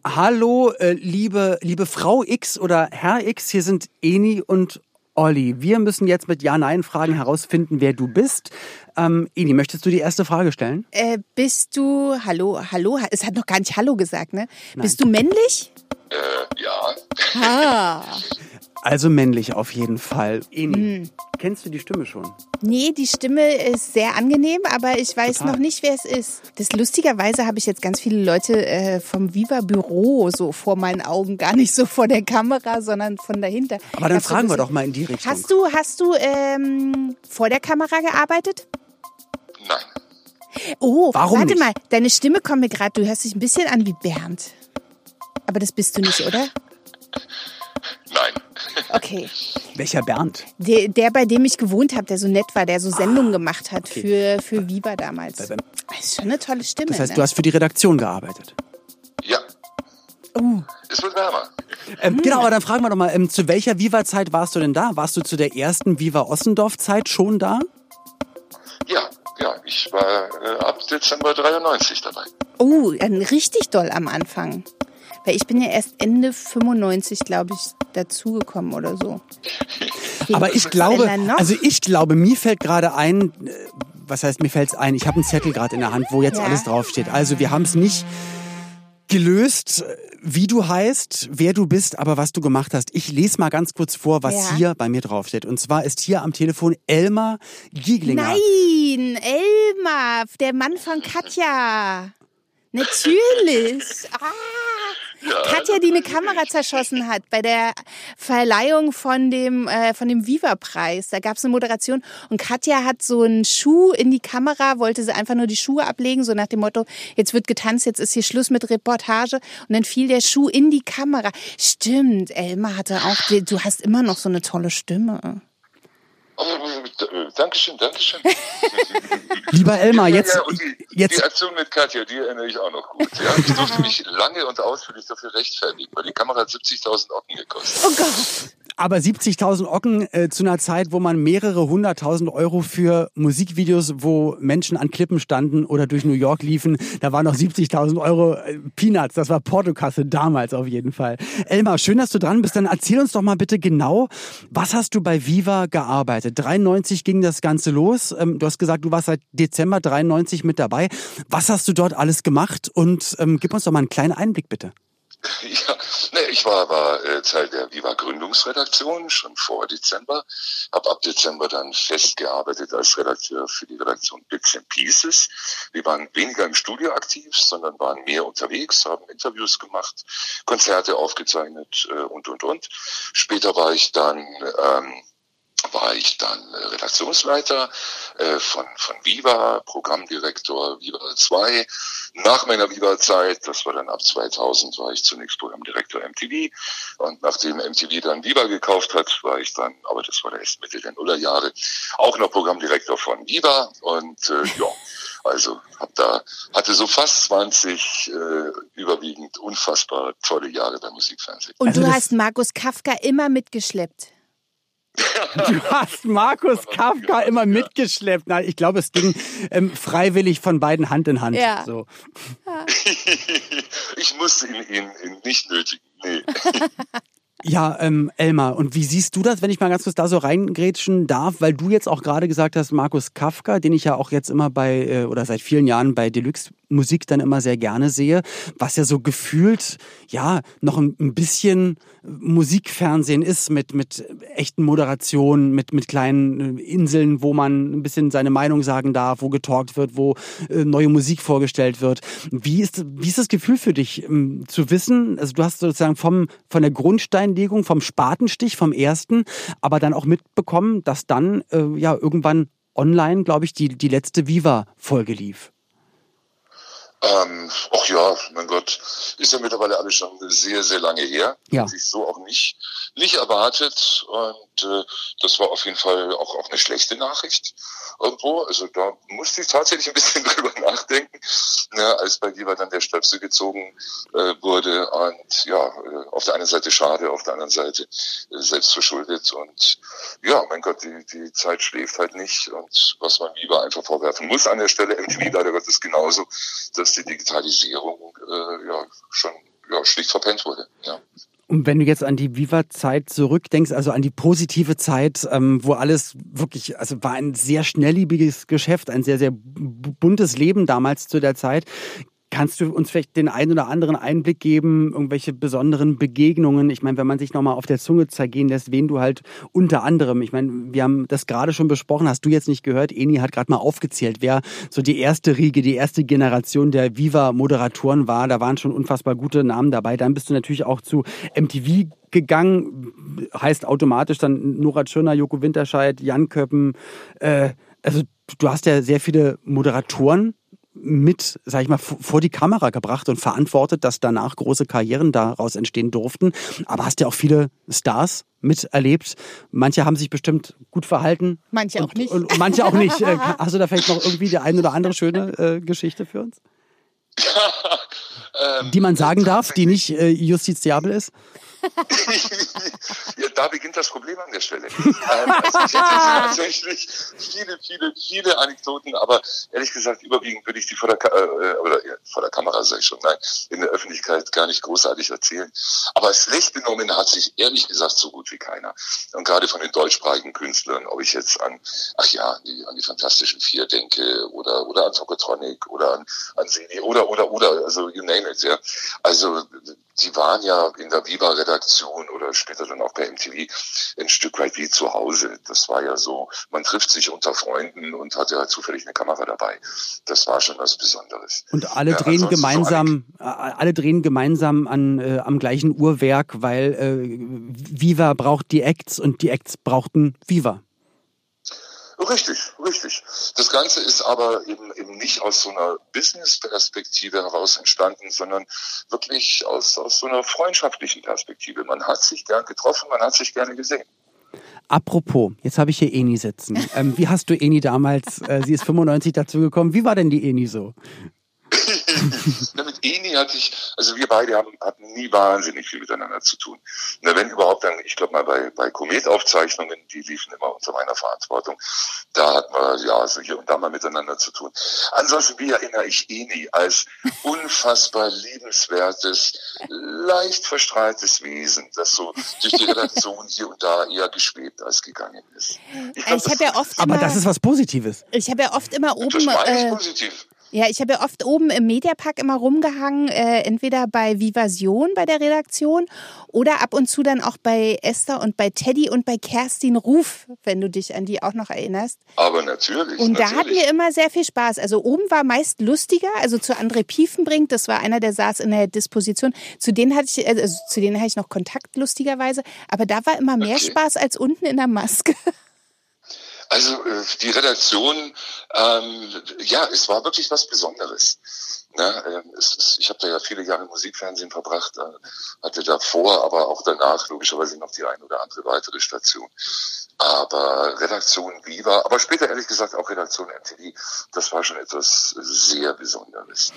Hallo, äh, liebe, liebe Frau X oder Herr X, hier sind Eni und Olli, wir müssen jetzt mit Ja-Nein-Fragen herausfinden, wer du bist. Ähm, Ini, möchtest du die erste Frage stellen? Äh, bist du, hallo, hallo, es hat noch gar nicht Hallo gesagt, ne? Nein. Bist du männlich? Äh, ja. Ah. Also männlich auf jeden Fall. Eni, hm. kennst du die Stimme schon? Nee, die Stimme ist sehr angenehm, aber ich weiß Total. noch nicht, wer es ist. Das lustigerweise habe ich jetzt ganz viele Leute äh, vom Viva Büro so vor meinen Augen, gar nicht so vor der Kamera, sondern von dahinter. Aber dann fragen wir doch mal in die Richtung. Hast du, hast du ähm, vor der Kamera gearbeitet? Nein. Oh, Warum warte nicht? mal, deine Stimme kommt mir gerade, du hörst dich ein bisschen an wie Bernd. Aber das bist du nicht, oder? Nein. Okay. Welcher Bernd? Der, der, bei dem ich gewohnt habe, der so nett war, der so Sendungen ah, gemacht hat okay. für, für Viva damals. Das ist schon eine tolle Stimme. Das heißt, ne? du hast für die Redaktion gearbeitet? Ja. Oh. Es wird wärmer. Ähm, genau, aber dann fragen wir doch mal, ähm, zu welcher Viva-Zeit warst du denn da? Warst du zu der ersten Viva Ossendorf-Zeit schon da? Ja, ja, ich war äh, ab Dezember 93 dabei. Oh, richtig doll am Anfang. Weil ich bin ja erst Ende 95, glaube ich, dazugekommen oder so. Aber ich glaube, also ich glaube, mir fällt gerade ein, äh, was heißt mir fällt's ein? Ich habe einen Zettel gerade in der Hand, wo jetzt ja. alles draufsteht. Also wir haben es nicht gelöst, wie du heißt, wer du bist, aber was du gemacht hast. Ich lese mal ganz kurz vor, was ja. hier bei mir draufsteht. Und zwar ist hier am Telefon Elmar Gieglinger. Nein, Elmar, der Mann von Katja. Natürlich. Ah. Ja, Katja, die eine Kamera zerschossen hat bei der Verleihung von dem, äh, von dem Viva-Preis. Da gab es eine Moderation und Katja hat so einen Schuh in die Kamera, wollte sie einfach nur die Schuhe ablegen, so nach dem Motto, jetzt wird getanzt, jetzt ist hier Schluss mit Reportage. Und dann fiel der Schuh in die Kamera. Stimmt, Elmar hatte auch, du hast immer noch so eine tolle Stimme. Oh, Dankeschön, Dankeschön. Lieber Elmar, jetzt, ja, die, jetzt. Die Aktion mit Katja, die erinnere ich auch noch gut. Ja. Ich durfte mich lange und ausführlich dafür rechtfertigen, weil die Kamera hat 70.000 Ocken gekostet. Oh Gott. Aber 70.000 Ocken äh, zu einer Zeit, wo man mehrere hunderttausend Euro für Musikvideos, wo Menschen an Klippen standen oder durch New York liefen, da waren noch 70.000 Euro äh, Peanuts. Das war Portokasse damals auf jeden Fall. Elmar, schön, dass du dran bist. Dann erzähl uns doch mal bitte genau, was hast du bei Viva gearbeitet? 93 ging das Ganze los. Ähm, du hast gesagt, du warst seit Dezember 93 mit dabei. Was hast du dort alles gemacht? Und ähm, gib uns doch mal einen kleinen Einblick bitte. Ja, ne, ich war, war äh, Teil der Viva Gründungsredaktion schon vor Dezember, habe ab Dezember dann festgearbeitet als Redakteur für die Redaktion Bits and Pieces. Wir waren weniger im Studio aktiv, sondern waren mehr unterwegs, haben Interviews gemacht, Konzerte aufgezeichnet äh, und und und. Später war ich dann ähm, war ich dann äh, Redaktionsleiter äh, von, von Viva, Programmdirektor Viva 2. Nach meiner Viva-Zeit, das war dann ab 2000, war ich zunächst Programmdirektor MTV. Und nachdem MTV dann Viva gekauft hat, war ich dann, aber das war erst Mitte der Nullerjahre, auch noch Programmdirektor von Viva. Und äh, ja, also hab da, hatte so fast 20 äh, überwiegend unfassbar tolle Jahre beim Musikfernsehen. Und du hast Markus Kafka immer mitgeschleppt. Du hast Markus Kafka immer mitgeschleppt. Na, ich glaube, es ging ähm, freiwillig von beiden Hand in Hand. Ja. So. ich musste ihn, ihn, ihn nicht nötigen. Nee. Ja, ähm, Elmar, und wie siehst du das, wenn ich mal ganz kurz da so reingrätschen darf, weil du jetzt auch gerade gesagt hast, Markus Kafka, den ich ja auch jetzt immer bei, äh, oder seit vielen Jahren bei Deluxe Musik dann immer sehr gerne sehe, was ja so gefühlt, ja, noch ein, ein bisschen Musikfernsehen ist mit, mit echten Moderationen, mit, mit kleinen äh, Inseln, wo man ein bisschen seine Meinung sagen darf, wo getalkt wird, wo äh, neue Musik vorgestellt wird. Wie ist, wie ist das Gefühl für dich, ähm, zu wissen, also du hast sozusagen vom, von der Grundsteinlegung, vom Spatenstich, vom ersten, aber dann auch mitbekommen, dass dann äh, ja irgendwann online, glaube ich, die, die letzte Viva-Folge lief. Ähm, ach ja, mein Gott, ist ja mittlerweile alles schon sehr, sehr lange her. Ja. Sich so auch nicht, nicht erwartet. Und äh, das war auf jeden Fall auch, auch eine schlechte Nachricht irgendwo. Also da musste ich tatsächlich ein bisschen drüber nachdenken, ne, als bei Viva dann der Stöpsel gezogen äh, wurde. Und ja, äh, auf der einen Seite schade, auf der anderen Seite äh, selbst verschuldet. Und ja, mein Gott, die, die Zeit schläft halt nicht. Und was man Viva einfach vorwerfen muss an der Stelle, MTV leider Gottes genauso, dass die Digitalisierung äh, ja schon ja, schlicht verpennt wurde. Ja. Und wenn du jetzt an die Viva-Zeit zurückdenkst, also an die positive Zeit, ähm, wo alles wirklich, also war ein sehr schnelllebiges Geschäft, ein sehr, sehr buntes Leben damals zu der Zeit. Kannst du uns vielleicht den einen oder anderen Einblick geben, irgendwelche besonderen Begegnungen? Ich meine, wenn man sich nochmal auf der Zunge zergehen lässt, wen du halt unter anderem, ich meine, wir haben das gerade schon besprochen, hast du jetzt nicht gehört, Eni hat gerade mal aufgezählt, wer so die erste Riege, die erste Generation der Viva-Moderatoren war. Da waren schon unfassbar gute Namen dabei. Dann bist du natürlich auch zu MTV gegangen, heißt automatisch dann Nora Tschirner, Joko Winterscheid, Jan Köppen. Äh, also du hast ja sehr viele Moderatoren mit, sag ich mal, vor die Kamera gebracht und verantwortet, dass danach große Karrieren daraus entstehen durften. Aber hast ja auch viele Stars miterlebt. Manche haben sich bestimmt gut verhalten. Manche und, auch nicht. Und, und manche auch nicht. Äh, hast du da vielleicht noch irgendwie die eine oder andere schöne äh, Geschichte für uns? ähm, die man sagen darf, die nicht äh, justiziabel ist? Ja, da beginnt das Problem an der Stelle. ähm, also ich hätte tatsächlich viele, viele, viele Anekdoten, aber ehrlich gesagt, überwiegend würde ich die vor der, äh, oder ja, vor der Kamera, sage ich schon, nein, in der Öffentlichkeit gar nicht großartig erzählen. Aber schlecht benommen hat sich ehrlich gesagt so gut wie keiner. Und gerade von den deutschsprachigen Künstlern, ob ich jetzt an, ach ja, an die, an die Fantastischen Vier denke oder, oder an Tokotronic oder an, an Sini oder, oder, oder, also you name it, ja. Also, die waren ja in der Viva-Redaktion Redaktion oder später dann auch bei MTV ein Stück weit wie zu Hause. Das war ja so, man trifft sich unter Freunden und hat ja zufällig eine Kamera dabei. Das war schon was Besonderes. Und alle ja, drehen gemeinsam, so äh, alle drehen gemeinsam an, äh, am gleichen Uhrwerk, weil äh, Viva braucht die Acts und die Acts brauchten Viva. Richtig, richtig. Das Ganze ist aber eben, eben nicht aus so einer Business-Perspektive heraus entstanden, sondern wirklich aus, aus so einer freundschaftlichen Perspektive. Man hat sich gern getroffen, man hat sich gerne gesehen. Apropos, jetzt habe ich hier Eni sitzen. Ähm, wie hast du Eni damals, äh, sie ist 95 dazugekommen, wie war denn die Eni so? Na, mit Eni hatte ich, also wir beide haben, hatten nie wahnsinnig viel miteinander zu tun. Na, wenn überhaupt dann, ich glaube mal bei, bei Kometaufzeichnungen, die liefen immer unter meiner Verantwortung. Da hatten wir ja also hier und da mal miteinander zu tun. Ansonsten, wie erinnere ich Eni als unfassbar liebenswertes, leicht verstrahltes Wesen, das so durch die Redaktion hier und da eher geschwebt als gegangen ist. Ich, glaub, ich habe ja oft aber das ist was Positives. Ich habe ja oft immer oben. Das meine ich äh, positiv. Ja, ich habe ja oft oben im Mediapark immer rumgehangen, äh, entweder bei Vivasion bei der Redaktion oder ab und zu dann auch bei Esther und bei Teddy und bei Kerstin Ruf, wenn du dich an die auch noch erinnerst. Aber natürlich. Und natürlich. da hatten wir immer sehr viel Spaß. Also oben war meist lustiger, also zu André Piefenbrink, das war einer, der saß in der Disposition. Zu denen hatte ich, also zu denen hatte ich noch Kontakt lustigerweise, aber da war immer mehr okay. Spaß als unten in der Maske. Also äh, die Redaktion, ähm, ja, es war wirklich was Besonderes. Ne? Ähm, es, ich habe da ja viele Jahre Musikfernsehen verbracht, äh, hatte davor, aber auch danach logischerweise noch die ein oder andere weitere Station. Aber Redaktion Viva, aber später ehrlich gesagt auch Redaktion MTV, das war schon etwas sehr Besonderes.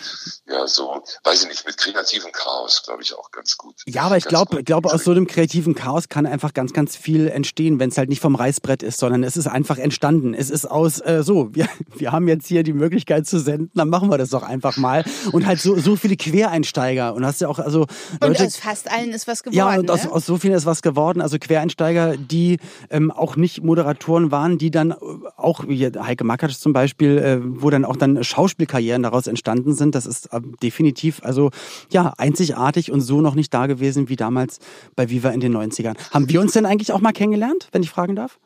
Ja, so, weiß ich nicht, mit kreativem Chaos, glaube ich, auch ganz gut. Ja, aber ich glaube, glaube aus so einem kreativen Chaos kann einfach ganz, ganz viel entstehen, wenn es halt nicht vom Reißbrett ist, sondern es ist einfach entstanden. Es ist aus, äh, so, wir, wir haben jetzt hier die Möglichkeit zu senden, dann machen wir das doch einfach mal. und halt so, so viele Quereinsteiger. Und hast ja auch, also. Leute, und aus fast allen ist was geworden. Ja, und aus, ne? aus so vielen ist was geworden. Also Quereinsteiger, die ähm, auch nicht Moderatoren waren, die dann auch, wie Heike Makatsch zum Beispiel, äh, wo dann auch dann Schauspielkarrieren daraus entstanden sind. Das ist äh, definitiv, also ja, einzigartig und so noch nicht da gewesen wie damals bei Viva in den 90ern. Haben wir uns denn eigentlich auch mal kennengelernt, wenn ich fragen darf?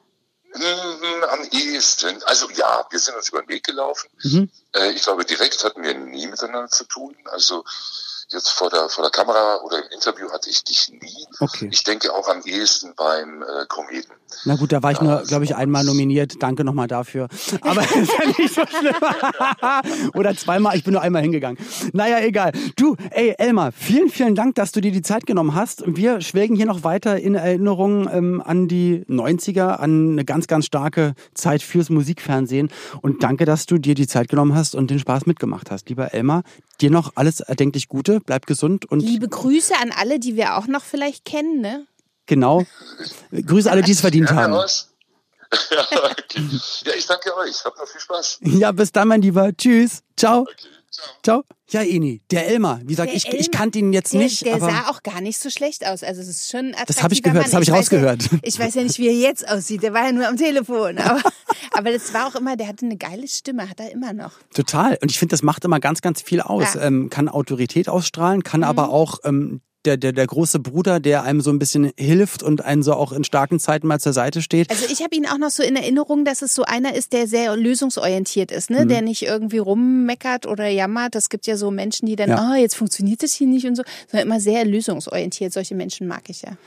Hm, am ehesten. Also ja, wir sind uns über den Weg gelaufen. Mhm. Äh, ich glaube, direkt hatten wir nie miteinander zu tun. Also jetzt vor der, vor der Kamera oder im Interview hatte ich dich nie. Okay. Ich denke auch am ehesten beim äh, Kometen. Na gut, da war ich ja, nur, glaube ich, einmal nominiert. Danke nochmal dafür. Aber ist ja nicht so schlimm. oder zweimal, ich bin nur einmal hingegangen. Naja, egal. Du, ey, Elmar, vielen, vielen Dank, dass du dir die Zeit genommen hast. Wir schwelgen hier noch weiter in Erinnerung ähm, an die 90er, an eine ganz, ganz starke Zeit fürs Musikfernsehen. Und danke, dass du dir die Zeit genommen hast und den Spaß mitgemacht hast. Lieber Elmar, dir noch alles erdenklich Gute bleib gesund und. Liebe Grüße an alle, die wir auch noch vielleicht kennen, ne? Genau. Grüße alle, die es verdient ja, haben. Ja, okay. ja, ich danke euch. Habt noch viel Spaß. Ja, bis dann, mein Lieber. Tschüss. Ciao. Okay. Ciao. Ja, Eni, der Elmar. Wie gesagt, ich, ich kannte ihn jetzt der, nicht. Der sah auch gar nicht so schlecht aus. Also es ist schon Das habe ich gehört, Mann. das habe ich, ich rausgehört. Ja, ich weiß ja nicht, wie er jetzt aussieht. Der war ja nur am Telefon. Aber, aber das war auch immer, der hatte eine geile Stimme, hat er immer noch. Total. Und ich finde, das macht immer ganz, ganz viel aus. Ja. Ähm, kann Autorität ausstrahlen, kann mhm. aber auch ähm, der, der, der große Bruder, der einem so ein bisschen hilft und einen so auch in starken Zeiten mal zur Seite steht. Also ich habe ihn auch noch so in Erinnerung, dass es so einer ist, der sehr lösungsorientiert ist, ne? Mhm. der nicht irgendwie rummeckert oder jammert. Es gibt ja so Menschen, die dann, ah, ja. oh, jetzt funktioniert das hier nicht und so, sondern immer sehr lösungsorientiert. Solche Menschen mag ich ja.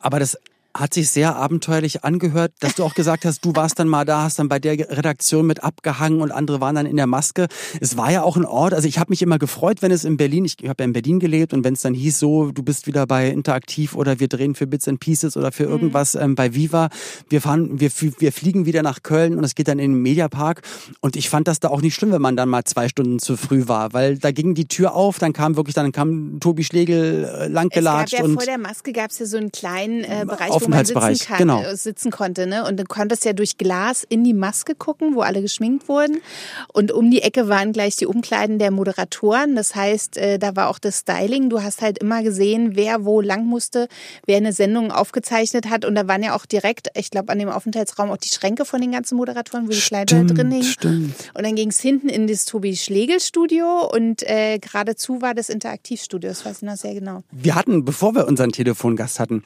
Aber das hat sich sehr abenteuerlich angehört, dass du auch gesagt hast, du warst dann mal da, hast dann bei der Redaktion mit abgehangen und andere waren dann in der Maske. Es war ja auch ein Ort, also ich habe mich immer gefreut, wenn es in Berlin, ich habe ja in Berlin gelebt und wenn es dann hieß so, du bist wieder bei Interaktiv oder wir drehen für Bits and Pieces oder für mhm. irgendwas ähm, bei Viva, wir fahren, wir, wir fliegen wieder nach Köln und es geht dann in den Mediapark und ich fand das da auch nicht schlimm, wenn man dann mal zwei Stunden zu früh war, weil da ging die Tür auf, dann kam wirklich, dann kam Tobi Schlegel äh, langgelatscht. Es gab ja und vor der Maske gab es ja so einen kleinen äh, Bereich, Aufenthaltsbereich, sitzen, kann, genau. Äh, sitzen konnte. Ne? Und du konntest ja durch Glas in die Maske gucken, wo alle geschminkt wurden. Und um die Ecke waren gleich die Umkleiden der Moderatoren. Das heißt, äh, da war auch das Styling. Du hast halt immer gesehen, wer wo lang musste, wer eine Sendung aufgezeichnet hat. Und da waren ja auch direkt, ich glaube, an dem Aufenthaltsraum auch die Schränke von den ganzen Moderatoren, wo die Kleider drin hingen. Stimmt. Und dann ging es hinten in das Tobi Schlegel Studio und äh, geradezu war das Interaktivstudio. Das weiß ich noch sehr genau. Wir hatten, bevor wir unseren Telefongast hatten,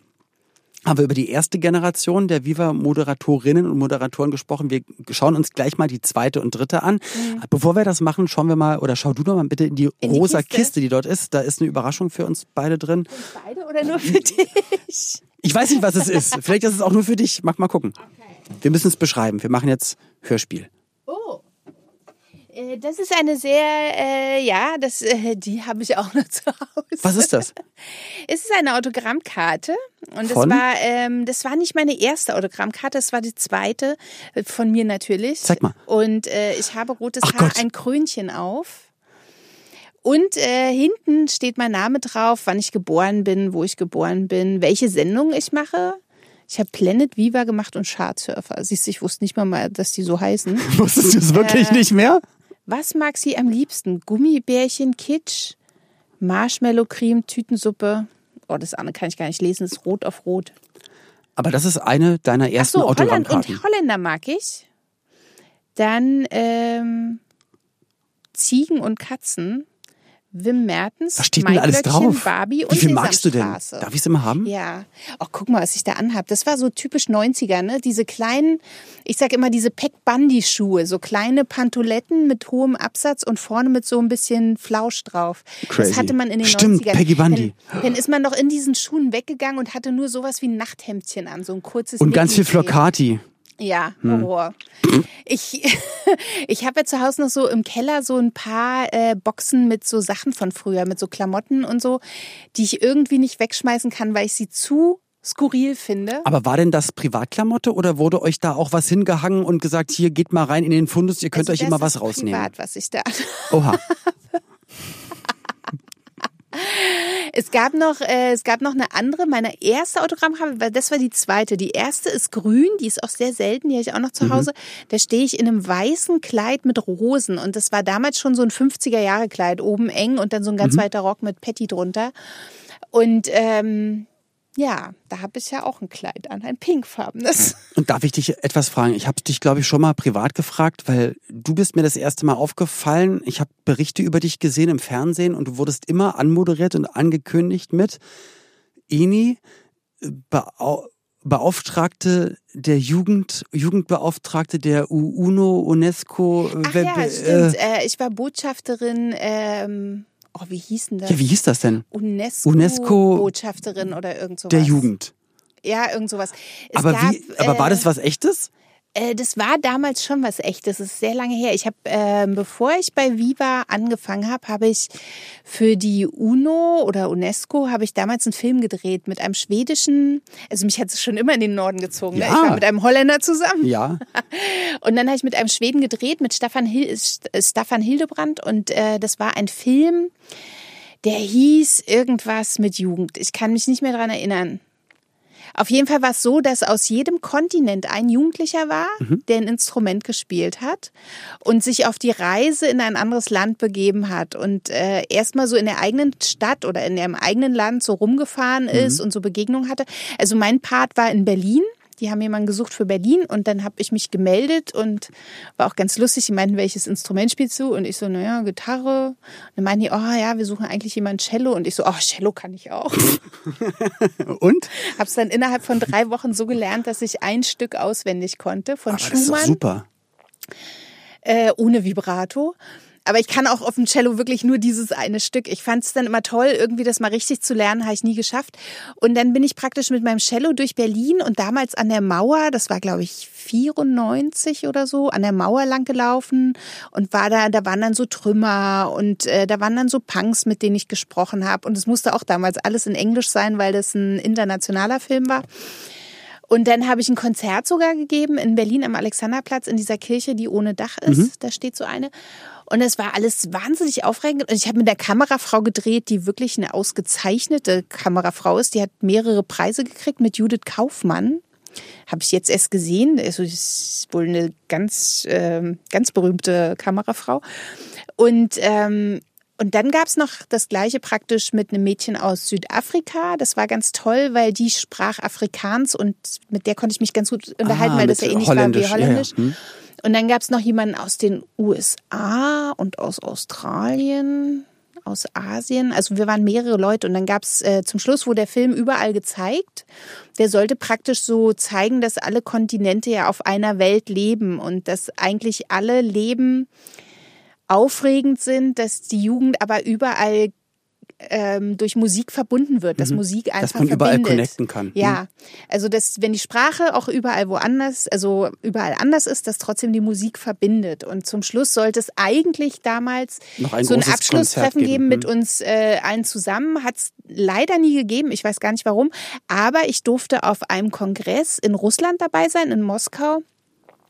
haben wir über die erste Generation der Viva-Moderatorinnen und Moderatoren gesprochen. Wir schauen uns gleich mal die zweite und dritte an. Mhm. Bevor wir das machen, schauen wir mal, oder schau du doch mal bitte in die in rosa die Kiste. Kiste. die dort ist. Da ist eine Überraschung für uns beide drin. Für beide oder nur für dich? Ich weiß nicht, was es ist. Vielleicht ist es auch nur für dich. Mach mal gucken. Okay. Wir müssen es beschreiben. Wir machen jetzt Hörspiel. Oh. Äh, das ist eine sehr, äh, ja, das, äh, die habe ich auch noch zu Hause. Was ist das? Es ist eine Autogrammkarte und das war, ähm, das war nicht meine erste Autogrammkarte, das war die zweite äh, von mir natürlich. Zeig mal. Und äh, ich habe rotes Ach Haar, Gott. ein Krönchen auf. Und äh, hinten steht mein Name drauf, wann ich geboren bin, wo ich geboren bin, welche Sendung ich mache. Ich habe Planet Viva gemacht und Chartsurfer. Siehst du, ich wusste nicht mal, mal dass die so heißen. Wusstest du es wirklich äh, nicht mehr? Was mag sie am liebsten? Gummibärchen, Kitsch, Marshmallow-Creme, Tütensuppe. Oh, das andere kann ich gar nicht lesen, das ist rot auf rot. Aber das ist eine deiner ersten Ach so, Autogrammkarten. Holland und Holländer mag ich. Dann ähm, Ziegen und Katzen. Wim Mertens, was steht denn alles drauf? Barbie und Wie viel magst du denn? Darf ich es immer haben? Ja. Ach, guck mal, was ich da anhab. Das war so typisch 90er, ne? Diese kleinen, ich sag immer diese Peck Bundy Schuhe, so kleine Pantoletten mit hohem Absatz und vorne mit so ein bisschen Flausch drauf. Crazy. Das hatte man in den Stimmt, 90ern. Peggy Bundy. Dann, dann, ist man noch in diesen Schuhen weggegangen und hatte nur sowas wie ein Nachthemdchen an, so ein kurzes Und ganz viel Flocati. Ja, hm. Horror. Hm. Ich, ich habe ja zu Hause noch so im Keller so ein paar äh, Boxen mit so Sachen von früher, mit so Klamotten und so, die ich irgendwie nicht wegschmeißen kann, weil ich sie zu skurril finde. Aber war denn das Privatklamotte oder wurde euch da auch was hingehangen und gesagt, hier geht mal rein in den Fundus, ihr könnt also euch immer was rausnehmen? Privat, was ich da. Oha. Es gab noch, äh, es gab noch eine andere, meine erste Autogrammkarte, das war die zweite. Die erste ist grün, die ist auch sehr selten, die habe ich auch noch zu mhm. Hause. Mhm. Da stehe ich in einem weißen Kleid mit Rosen und das war damals schon so ein 50er Jahre Kleid, oben eng und dann so ein ganz mhm. weiter Rock mit Patty drunter. Und ähm, ja, da habe ich ja auch ein Kleid an, ein pinkfarbenes. Und darf ich dich etwas fragen? Ich habe dich, glaube ich, schon mal privat gefragt, weil du bist mir das erste Mal aufgefallen. Ich habe Berichte über dich gesehen im Fernsehen und du wurdest immer anmoderiert und angekündigt mit Eni, Beauftragte der Jugend, Jugendbeauftragte der UNO, UNESCO. Ach ja, stimmt. Äh, ich war Botschafterin ähm, oh, wie hieß denn das? Ja, wie hieß das denn? UNESCO, UNESCO Botschafterin oder irgend sowas. Der Jugend. Ja, irgend sowas. aber, gab, wie, aber war äh, das was echtes? Äh, das war damals schon was echtes. Das ist sehr lange her. Ich habe, äh, bevor ich bei Viva angefangen habe, habe ich für die UNO oder UNESCO habe ich damals einen Film gedreht mit einem schwedischen. Also mich hat es schon immer in den Norden gezogen. Ja. Ne? Ich war mit einem Holländer zusammen. Ja. Und dann habe ich mit einem Schweden gedreht mit Staffan, Hil Staffan Hildebrand und äh, das war ein Film. Der hieß irgendwas mit Jugend. Ich kann mich nicht mehr dran erinnern. Auf jeden Fall war es so, dass aus jedem Kontinent ein Jugendlicher war, mhm. der ein Instrument gespielt hat und sich auf die Reise in ein anderes Land begeben hat und äh, erstmal so in der eigenen Stadt oder in dem eigenen Land so rumgefahren mhm. ist und so Begegnungen hatte. Also mein Part war in Berlin die haben jemanden gesucht für Berlin und dann habe ich mich gemeldet und war auch ganz lustig. Die meinten, welches Instrument spielst du? Und ich so, naja, Gitarre. Und dann meinten die, oh ja, wir suchen eigentlich jemanden Cello. Und ich so, oh, Cello kann ich auch. und? Hab's dann innerhalb von drei Wochen so gelernt, dass ich ein Stück auswendig konnte von Aber Schumann. Das ist super. Äh, ohne Vibrato. Aber ich kann auch auf dem Cello wirklich nur dieses eine Stück. Ich fand es dann immer toll, irgendwie das mal richtig zu lernen, habe ich nie geschafft. Und dann bin ich praktisch mit meinem Cello durch Berlin und damals an der Mauer, das war glaube ich 94 oder so, an der Mauer lang gelaufen und war da, da waren dann so Trümmer und äh, da waren dann so Punks, mit denen ich gesprochen habe. Und es musste auch damals alles in Englisch sein, weil das ein internationaler Film war. Und dann habe ich ein Konzert sogar gegeben in Berlin am Alexanderplatz in dieser Kirche, die ohne Dach ist. Mhm. Da steht so eine. Und es war alles wahnsinnig aufregend. Und ich habe mit der Kamerafrau gedreht, die wirklich eine ausgezeichnete Kamerafrau ist. Die hat mehrere Preise gekriegt mit Judith Kaufmann. Habe ich jetzt erst gesehen. Also ist wohl eine ganz, äh, ganz berühmte Kamerafrau. Und ähm, und dann gab's noch das gleiche praktisch mit einem Mädchen aus Südafrika. Das war ganz toll, weil die sprach Afrikaans und mit der konnte ich mich ganz gut unterhalten, ah, weil das ja ähnlich war wie Holländisch. Ja, ja. Hm. Und dann gab es noch jemanden aus den USA und aus Australien, aus Asien. Also wir waren mehrere Leute und dann gab es äh, zum Schluss, wo der Film überall gezeigt, der sollte praktisch so zeigen, dass alle Kontinente ja auf einer Welt leben und dass eigentlich alle Leben aufregend sind, dass die Jugend aber überall ähm, durch Musik verbunden wird, dass mhm. Musik einfach dass man verbindet. überall connecten kann. Ja, mhm. also dass wenn die Sprache auch überall woanders, also überall anders ist, dass trotzdem die Musik verbindet. Und zum Schluss sollte es eigentlich damals ein so ein Abschlusstreffen geben, geben mit mhm. uns äh, allen zusammen. Hat es leider nie gegeben. Ich weiß gar nicht warum, aber ich durfte auf einem Kongress in Russland dabei sein, in Moskau.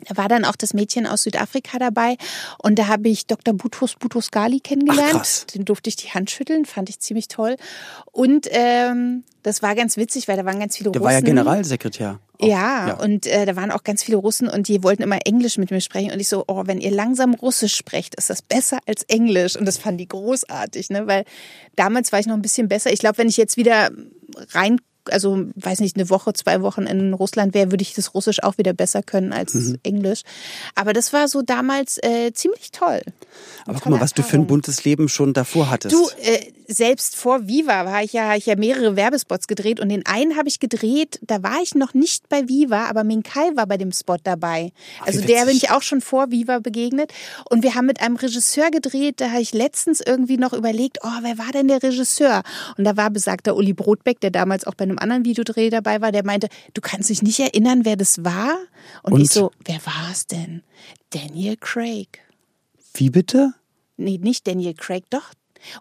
Da war dann auch das Mädchen aus Südafrika dabei und da habe ich Dr. Butros Butros-Ghali kennengelernt. Ach. Den durfte ich die Hand schütteln, fand ich ziemlich toll. Und ähm, das war ganz witzig, weil da waren ganz viele der Russen. Der war ja Generalsekretär. Ja, ja, und äh, da waren auch ganz viele Russen und die wollten immer Englisch mit mir sprechen. Und ich so, oh, wenn ihr langsam Russisch sprecht, ist das besser als Englisch. Und das fanden die großartig, ne? Weil damals war ich noch ein bisschen besser. Ich glaube, wenn ich jetzt wieder rein also weiß nicht, eine Woche, zwei Wochen in Russland wäre, würde ich das Russisch auch wieder besser können als mhm. Englisch. Aber das war so damals äh, ziemlich toll. Aber guck mal, was Erfahrung. du für ein buntes Leben schon davor hattest. Du, äh, selbst vor Viva war ich ja, ich ja mehrere Werbespots gedreht und den einen habe ich gedreht, da war ich noch nicht bei Viva, aber Minkai war bei dem Spot dabei. Ach, also der bin ich auch schon vor Viva begegnet und wir haben mit einem Regisseur gedreht, da habe ich letztens irgendwie noch überlegt, oh, wer war denn der Regisseur? Und da war besagter Uli Brotbeck, der damals auch bei einem anderen Videodreh dabei war, der meinte, du kannst dich nicht erinnern, wer das war? Und, und? ich so, wer war es denn? Daniel Craig. Wie bitte? Nee, nicht Daniel Craig, doch.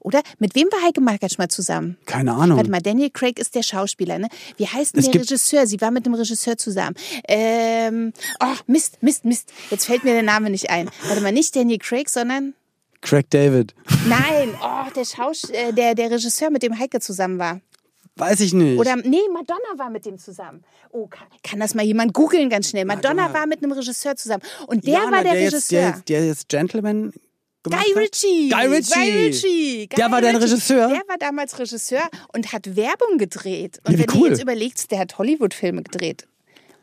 Oder mit wem war Heike Markatsch mal zusammen? Keine Ahnung. Warte mal, Daniel Craig ist der Schauspieler, ne? Wie heißt denn es der Regisseur? Sie war mit dem Regisseur zusammen. Ähm, oh, Mist, Mist, Mist. Jetzt fällt mir der Name nicht ein. Warte mal, nicht Daniel Craig, sondern Craig David. Nein, oh, der Schaus äh, der, der Regisseur, mit dem Heike zusammen war. Weiß ich nicht. Oder nee, Madonna war mit dem zusammen. Oh, kann, kann das mal jemand googeln ganz schnell? Madonna, Madonna, war mit einem Regisseur zusammen. Und der Jana, war der, der Regisseur. Jetzt, der, der jetzt Gentleman Guy Ritchie. Guy Ritchie. Guy Ritchie. Guy der war dein Regisseur? Der war damals Regisseur und hat Werbung gedreht. Und ja, wenn cool. du jetzt überlegst, der hat Hollywood-Filme gedreht.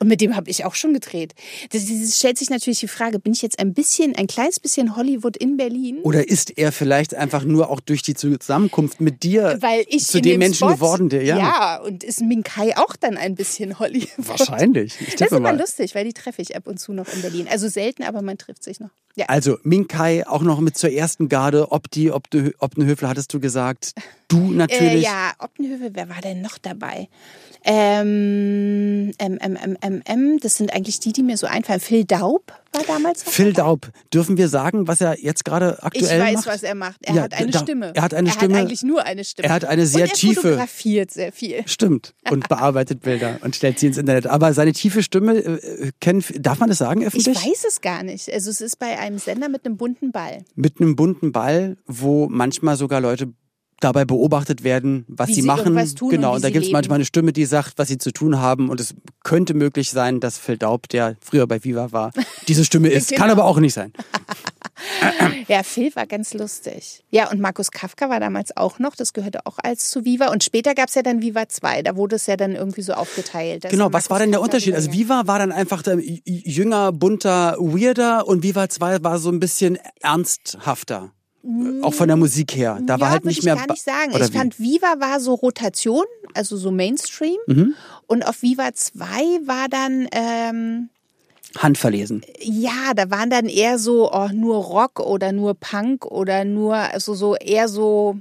Und mit dem habe ich auch schon gedreht. Das, das, stellt sich natürlich die Frage, bin ich jetzt ein bisschen, ein kleines bisschen Hollywood in Berlin? Oder ist er vielleicht einfach nur auch durch die Zusammenkunft mit dir Weil ich zu dem, dem Menschen Spot, geworden, der, ja. Ja, und ist Minkai auch dann ein bisschen Hollywood? Wahrscheinlich. Ich das ist immer lustig, weil die treffe ich ab und zu noch in Berlin. Also selten, aber man trifft sich noch. Ja. Also Minkai auch noch mit zur ersten Garde. Opti, Optenhöfel hattest du gesagt. Du natürlich. Äh, ja, Optenhöfel, wer war denn noch dabei? Ähm, ähm, ähm, ähm, ähm, das sind eigentlich die, die mir so einfallen. Phil Daub war damals. Phil. Daub. Dürfen wir sagen, was er jetzt gerade aktuell macht? Ich weiß, macht? was er macht. Er ja, hat eine da, Stimme. Er hat eine er Stimme. Er hat eigentlich nur eine Stimme. Er hat eine sehr und er tiefe. fotografiert sehr viel. Stimmt. Und bearbeitet Bilder und stellt sie ins Internet. Aber seine tiefe Stimme, äh, kennen, darf man das sagen öffentlich? Ich weiß es gar nicht. Also es ist bei einem Sender mit einem bunten Ball. Mit einem bunten Ball, wo manchmal sogar Leute dabei beobachtet werden, was sie, sie machen. Genau, und, da gibt es manchmal eine Stimme, die sagt, was sie zu tun haben. Und es könnte möglich sein, dass Phil Daub, der früher bei Viva war, diese Stimme ist. genau. Kann aber auch nicht sein. ja, Phil war ganz lustig. Ja, und Markus Kafka war damals auch noch, das gehörte auch als zu Viva. Und später gab es ja dann Viva 2, da wurde es ja dann irgendwie so aufgeteilt. Genau, was war denn der Unterschied? Also Viva war dann einfach der jünger, bunter, weirder und Viva 2 war so ein bisschen ernsthafter. Auch von der Musik her. Da ja, war halt nicht mehr. Ich gar nicht sagen. ich wie? fand Viva war so Rotation, also so Mainstream. Mhm. Und auf Viva 2 war dann. Ähm, Handverlesen. Ja, da waren dann eher so oh, nur Rock oder nur Punk oder nur, also so eher so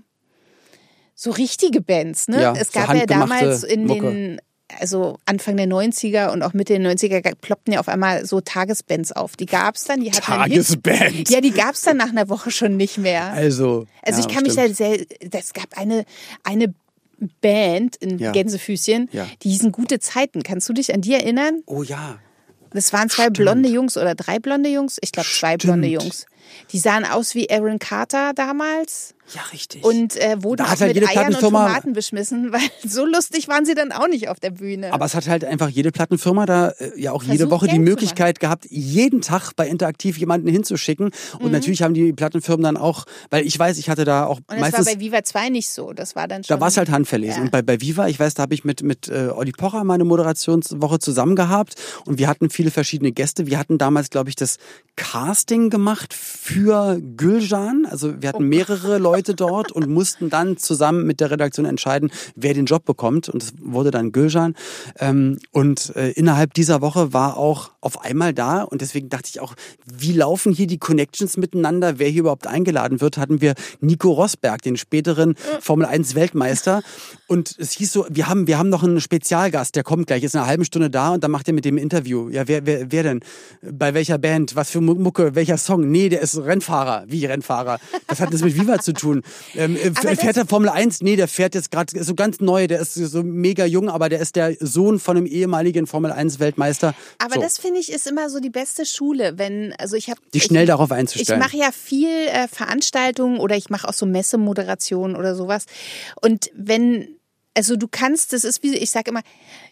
so richtige Bands, ne? Ja, es gab so ja damals in Mucke. den also Anfang der 90er und auch Mitte der 90er ploppten ja auf einmal so Tagesbands auf. Die gab es dann, die hatten Tagesbands? Ja, die gab es dann nach einer Woche schon nicht mehr. Also, also ja, ich kann stimmt. mich da sehr, es gab eine, eine Band in Ja. Gänsefüßchen, Ja. die hießen Gute Zeiten. Kannst du dich an die erinnern? Oh ja. Das waren zwei Stimmt. blonde Jungs oder drei blonde Jungs. Ich glaube zwei Stimmt. blonde Jungs. Die sahen aus wie Aaron Carter damals Ja, richtig. und äh, wurden Da auch hat halt mit jede Eiern und Plattenfirma- Tomaten beschmissen, weil so lustig waren sie dann auch nicht auf der Bühne. Aber es hat halt einfach jede Plattenfirma da äh, ja auch jede Versucht, Woche die Geld zu Möglichkeit gehabt, jeden Tag bei Interaktiv jemanden hinzuschicken. Und natürlich haben die Plattenfirmen dann auch, weil ich weiß, ich hatte da auch und das meistens. war bei Viva 2 nicht so. Das war dann schon. Da war es halt handverlesen. Ja. Und bei, bei Viva, ich weiß, da habe ich mit, mit äh, Olli Pocher meine Moderationswoche zusammen gehabt und wir hatten viele verschiedene Gäste. Wir hatten damals, glaube ich, das Casting gemacht für Gülcan. Also wir Oh hatten mehrere Leute dort und mussten dann zusammen mit der Redaktion entscheiden, wer den Job bekommt. Und es wurde dann Gülcan. Ähm, und äh, innerhalb dieser Woche war auch auf einmal da und deswegen dachte ich auch, wie laufen hier die Connections miteinander, wer hier überhaupt eingeladen wird, hatten wir Nico Rosberg, den späteren Formel 1 Weltmeister und es hieß so, wir haben wir haben noch einen Spezialgast, der kommt gleich, ist in einer halben Stunde da und dann macht er mit dem Interview. Ja, wer wer wer denn? Bei welcher Band? Was für Mu- Mucke? Welcher Song? Nee, der ist Rennfahrer. Wie Rennfahrer? Was hat das mit Viva zu tun? Ähm, äh, fährt er Formel 1? Nee, der fährt jetzt gerade so ganz neu, der ist so mega jung, aber der ist der Sohn von einem ehemaligen Formel 1 Weltmeister. Aber so. das finde ich ist immer so die beste Schule, wenn also ich habe Die schnell ich, darauf Ich einzustellen. mache ja viel äh, Veranstaltungen oder ich mache auch so Messemoderationen oder sowas. Und wenn also du kannst, das ist wie ich sage immer,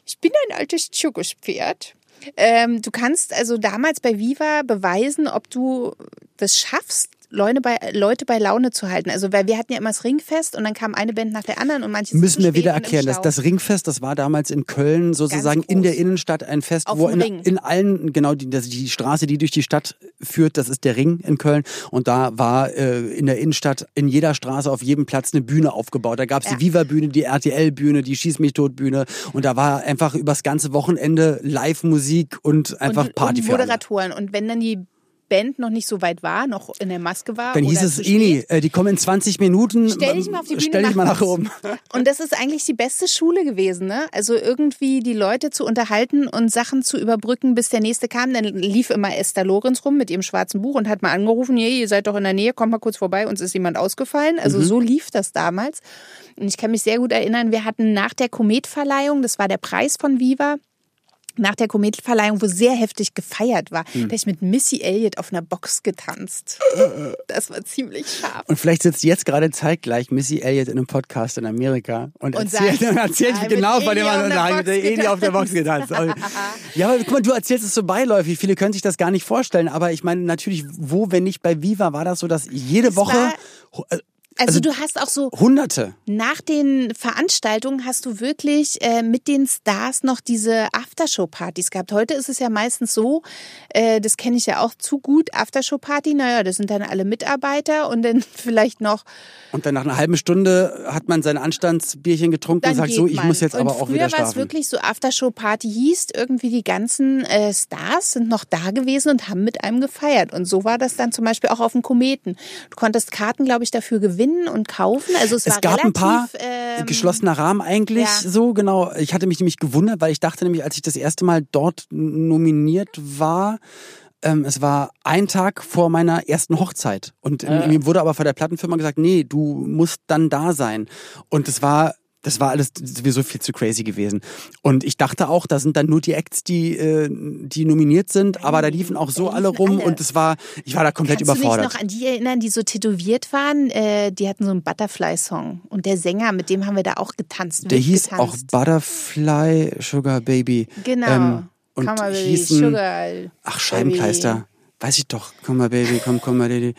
ich bin ein altes Zirkuspferd. Ähm, du kannst also damals bei Viva beweisen, ob du das schaffst, Leute bei, Leute bei Laune zu halten. Also weil wir hatten ja immer das Ringfest und dann kam eine Band nach der anderen und manche Müssen wir wieder erklären, dass das Ringfest, das war damals in Köln sozusagen in der Innenstadt ein Fest, Auf wo in, in allen, genau, die, das, die Straße, die durch die Stadt führt, das ist der Ring in Köln. Und da war äh, in der Innenstadt in jeder Straße auf jedem Platz eine Bühne aufgebaut. Da gab es Ja. die Viva-Bühne, die RTL-Bühne, die Schieß mich tot-Bühne. Und da war einfach übers ganze Wochenende Live-Musik und einfach und, Party und. Moderatoren. Und wenn dann die Band noch nicht so weit war, noch in der Maske war. Dann hieß es, Ini, äh, die kommen in 20 Minuten. Stell dich mal auf die Bühne. Stell dich mal nach oben. Und das ist eigentlich die beste Schule gewesen, ne? Also irgendwie die Leute zu unterhalten und Sachen zu überbrücken, bis der nächste kam. Dann lief immer Esther Lorenz rum mit ihrem schwarzen Buch und hat mal angerufen, hey, ihr seid doch in der Nähe, kommt mal kurz vorbei, uns ist jemand ausgefallen. Also Mhm. so lief das damals. Und ich kann mich sehr gut erinnern, wir hatten nach der Kometverleihung, das war der Preis von Viva, nach der Kometverleihung, wo sehr heftig gefeiert war, hm. da ich mit Missy Elliott auf einer Box getanzt. Das war ziemlich scharf. Und vielleicht sitzt jetzt gerade zeitgleich Missy Elliott in einem Podcast in Amerika und, und erzählt, sagt, erzählt ja, genau von dem man sagt, der Edi auf der Box getanzt. ja, aber guck mal, du erzählst es so beiläufig. Viele können sich das gar nicht vorstellen. Aber ich meine, natürlich, wo, wenn nicht bei Viva, war das so, dass jede das Woche also, also, du hast auch so Hunderte. Nach den Veranstaltungen hast du wirklich äh, mit den Stars noch diese Aftershow-Partys gehabt. Heute ist es ja meistens so, äh, das kenne ich ja auch zu gut, Aftershow-Party, naja, das sind dann alle Mitarbeiter und dann vielleicht noch. Und dann nach einer halben Stunde hat man sein Anstandsbierchen getrunken und sagt so, ich man. muss jetzt und aber auch wieder schlafen. Früher war es wirklich so, Aftershow-Party hieß, irgendwie die ganzen äh, Stars sind noch da gewesen und haben mit einem gefeiert. Und so war das dann zum Beispiel auch auf dem Kometen. Du konntest Karten, glaube ich, dafür gewinnen gewinnen und kaufen. Also es, es war gab relativ, ein paar ähm, geschlossener Rahmen eigentlich ja. so genau. Ich hatte mich nämlich gewundert, weil ich dachte nämlich, als ich das erste Mal dort nominiert war, ähm, es war ein Tag vor meiner ersten Hochzeit und äh. mir wurde aber von der Plattenfirma gesagt, nee, du musst dann da sein. Und es war das war alles sowieso viel zu crazy gewesen. Und ich dachte auch, da sind dann nur die Acts, die, äh, die nominiert sind, aber da liefen auch so alle rum alle. und es war, ich war da komplett Kannst überfordert. Kannst du dich noch an die erinnern, die so tätowiert waren? Äh, die hatten so einen Butterfly-Song und der Sänger, mit dem haben wir da auch getanzt. Der hieß getanzt. auch Butterfly Sugar Baby. Genau. Ähm, und Come Baby, hießen, Sugar. Ach, Scheibenkleister. Weiß ich doch. Komm mal, Baby, komm, komm mal, Baby.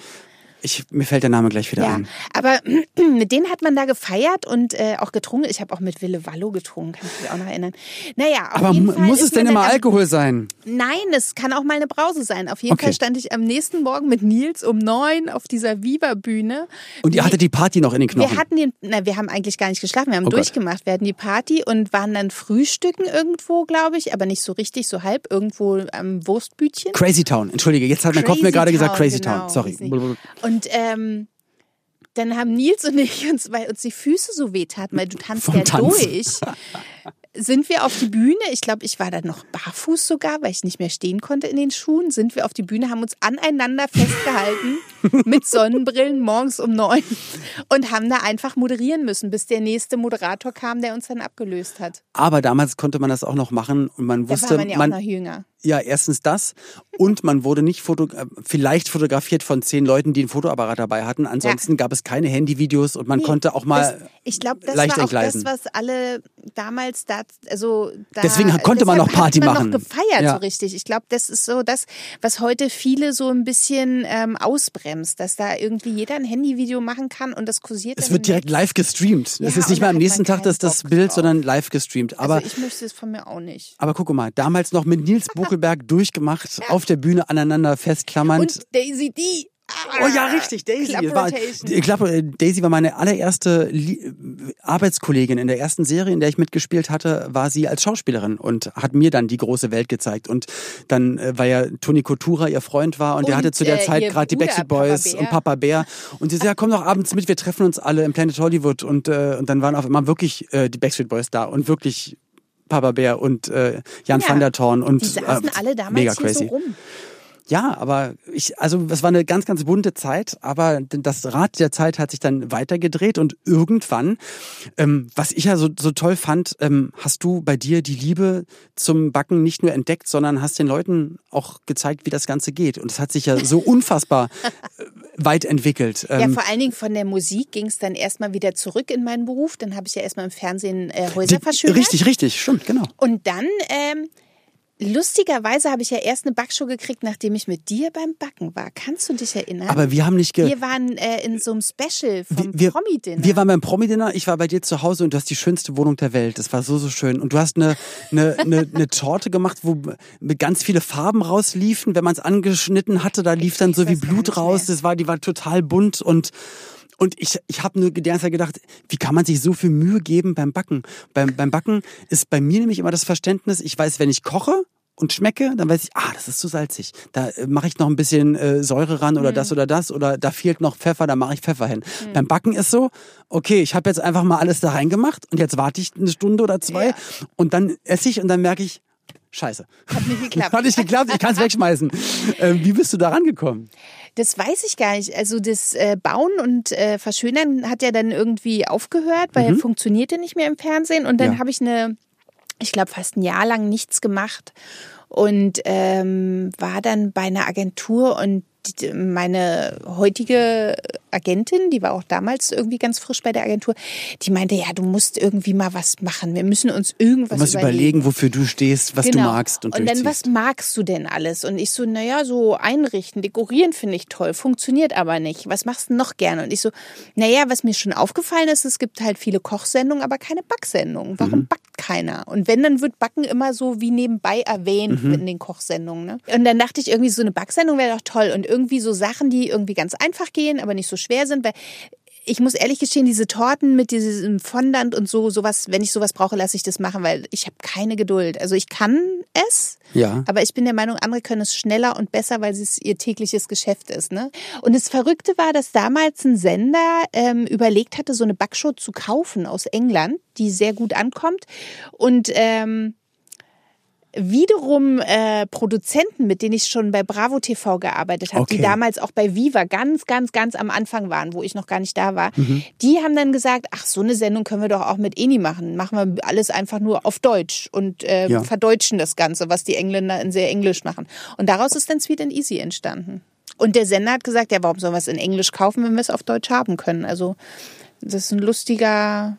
Ich, mir fällt der Name gleich wieder ja, ein. Aber mit denen hat man da gefeiert und äh, auch getrunken. Ich habe auch mit Wille Wallo getrunken, kann ich mich auch noch erinnern. Naja, auf aber jeden Fall muss es denn immer Alkohol sein? Nein, es kann auch mal eine Brause sein. Auf jeden okay. Fall stand ich am nächsten Morgen mit Nils um neun auf dieser Viva-Bühne. Und ihr hattet die Party noch in den Knochen? Wir hatten den, na, wir haben eigentlich gar nicht geschlafen, wir haben oh durchgemacht. Gott. Wir hatten die Party und waren dann frühstücken irgendwo, glaube ich, aber nicht so richtig, so halb, irgendwo am Wurstbütchen. Crazy Town, entschuldige, jetzt hat mein Kopf mir gerade gesagt Crazy genau, Town, sorry. Und ähm, dann haben Nils und ich uns, weil uns die Füße so wehtaten, weil du tanzt Vom ja Tanzen. durch, sind wir auf die Bühne. Ich glaube, ich war dann noch barfuß sogar, weil ich nicht mehr stehen konnte in den Schuhen. Sind wir auf die Bühne, haben uns aneinander festgehalten mit Sonnenbrillen morgens um neun und haben da einfach moderieren müssen, bis der nächste Moderator kam, der uns dann abgelöst hat. Aber damals konnte man das auch noch machen und man wusste, da war man ja man, auch noch jünger. Ja, erstens das und man wurde nicht foto äh, vielleicht fotografiert von zehn Leuten, die ein Fotoapparat dabei hatten. Ansonsten ja. gab es keine Handyvideos und man nee, konnte auch mal das, ich glaube, das war auch entgleisen. das, was alle damals da, also da, deswegen konnte man noch Party man machen. Noch gefeiert ja. so richtig. Ich glaube, das ist so das, was heute viele so ein bisschen ähm, ausbremst, dass da irgendwie jeder ein Handyvideo machen kann und das kursiert. Es wird direkt live gestreamt. Ja, es ist nicht mal am nächsten Tag das, das Bild, drauf. sondern live gestreamt. Aber also ich möchte es von mir auch nicht. Aber guck mal, damals noch mit Nils Buch Buckelberg durchgemacht, auf der Bühne aneinander festklammernd. Und Daisy D. Oh ja, richtig, Daisy. War, ich glaube, Daisy war meine allererste Arbeitskollegin in der ersten Serie, in der ich mitgespielt hatte, war sie als Schauspielerin und hat mir dann die große Welt gezeigt. Und dann, äh, weil ja Toni Kotura ihr Freund war und, und der hatte zu der äh, Zeit gerade die Backstreet Boys Papa und Papa Bär. Und sie sagte, ja, komm doch abends mit, wir treffen uns alle im Planet Hollywood. Und, äh, und dann waren auf einmal wirklich äh, die Backstreet Boys da und wirklich Papa Bär und äh, Jan ja, van der Thorn und die saßen äh, alle damals mega crazy. So rum. Ja, aber ich, also es war eine ganz, ganz bunte Zeit, aber das Rad der Zeit hat sich dann weitergedreht und irgendwann, ähm, was ich ja so, so toll fand, ähm, hast du bei dir die Liebe zum Backen nicht nur entdeckt, sondern hast den Leuten auch gezeigt, wie das Ganze geht. Und es hat sich ja so unfassbar äh, weit entwickelt. ja, ähm, vor allen Dingen von der Musik ging es dann erstmal wieder zurück in meinen Beruf. Dann habe ich ja erstmal im Fernsehen äh, Häuser verschönert. Richtig, richtig, stimmt, genau. Und dann ähm, Lustigerweise habe ich ja erst eine Backshow gekriegt, nachdem ich mit dir beim Backen war. Kannst du dich erinnern? Aber wir haben nicht ge Wir waren äh, in so einem Special vom wir, Promi-Dinner. Wir waren beim Promi-Dinner, ich war bei dir zu Hause und du hast die schönste Wohnung der Welt. Das war so, so schön. Und du hast eine, eine, eine, eine Torte gemacht, wo ganz viele Farben rausliefen. Wenn man es angeschnitten hatte, da lief dann so wie Blut raus. Das war, die war total bunt und und ich, ich habe nur die ganze Zeit gedacht, wie kann man sich so viel Mühe geben beim Backen? Beim, beim Backen ist bei mir nämlich immer das Verständnis, ich weiß, wenn ich koche, und schmecke, dann weiß ich, ah, das ist zu salzig. Da äh, mache ich noch ein bisschen äh, Säure ran oder mhm. das oder das oder da fehlt noch Pfeffer, da mache ich Pfeffer hin. Mhm. Beim Backen ist so, okay, ich habe jetzt einfach mal alles da reingemacht und jetzt warte ich eine Stunde oder zwei ja. und dann esse ich und dann merke ich, scheiße. Hat nicht geklappt. Hat nicht geklappt, ich kann es wegschmeißen. Ähm, wie bist du da rangekommen? Das weiß ich gar nicht. Also das äh, Bauen und äh, Verschönern hat ja dann irgendwie aufgehört, weil mhm. er funktionierte nicht mehr im Fernsehen und dann ja. habe ich eine ich glaube, fast ein Jahr lang nichts gemacht und ähm, war dann bei einer Agentur und meine heutige Agentin, die war auch damals irgendwie ganz frisch bei der Agentur, die meinte, ja, du musst irgendwie mal was machen. Wir müssen uns irgendwas du musst überlegen. überlegen wofür du stehst, was genau. du magst. Und, und dann, was magst du denn alles? Und ich so, naja, so einrichten, dekorieren finde ich toll, funktioniert aber nicht. Was machst du noch gerne? Und ich so, naja, was mir schon aufgefallen ist, es gibt halt viele Kochsendungen, aber keine Backsendungen. Warum mhm. backt keiner? Und wenn, dann wird Backen immer so wie nebenbei erwähnt mhm. in den Kochsendungen. Ne? Und dann dachte ich irgendwie, so eine Backsendung wäre doch toll. Und irgendwie so Sachen, die irgendwie ganz einfach gehen, aber nicht so schwer sind, weil ich muss ehrlich gestehen, diese Torten mit diesem Fondant und so, sowas, wenn ich sowas brauche, lasse ich das machen, weil ich habe keine Geduld. Also ich kann es, ja. aber ich bin der Meinung, andere können es schneller und besser, weil es ihr tägliches Geschäft ist. Ne? Und das Verrückte war, dass damals ein Sender ähm, überlegt hatte, so eine Backshow zu kaufen aus England, die sehr gut ankommt. Und ähm, wiederum äh, Produzenten, mit denen ich schon bei Bravo TV gearbeitet habe, okay. die damals auch bei Viva ganz, ganz, ganz am Anfang waren, wo ich noch gar nicht da war, mhm. die haben dann gesagt, ach, so eine Sendung können wir doch auch mit Eni machen. Machen wir alles einfach nur auf Deutsch und äh, ja. verdeutschen das Ganze, was die Engländer in sehr Englisch machen. Und daraus ist dann Sweet and Easy entstanden. Und der Sender hat gesagt, ja, warum sollen wir es in Englisch kaufen, wenn wir es auf Deutsch haben können? Also das ist ein lustiger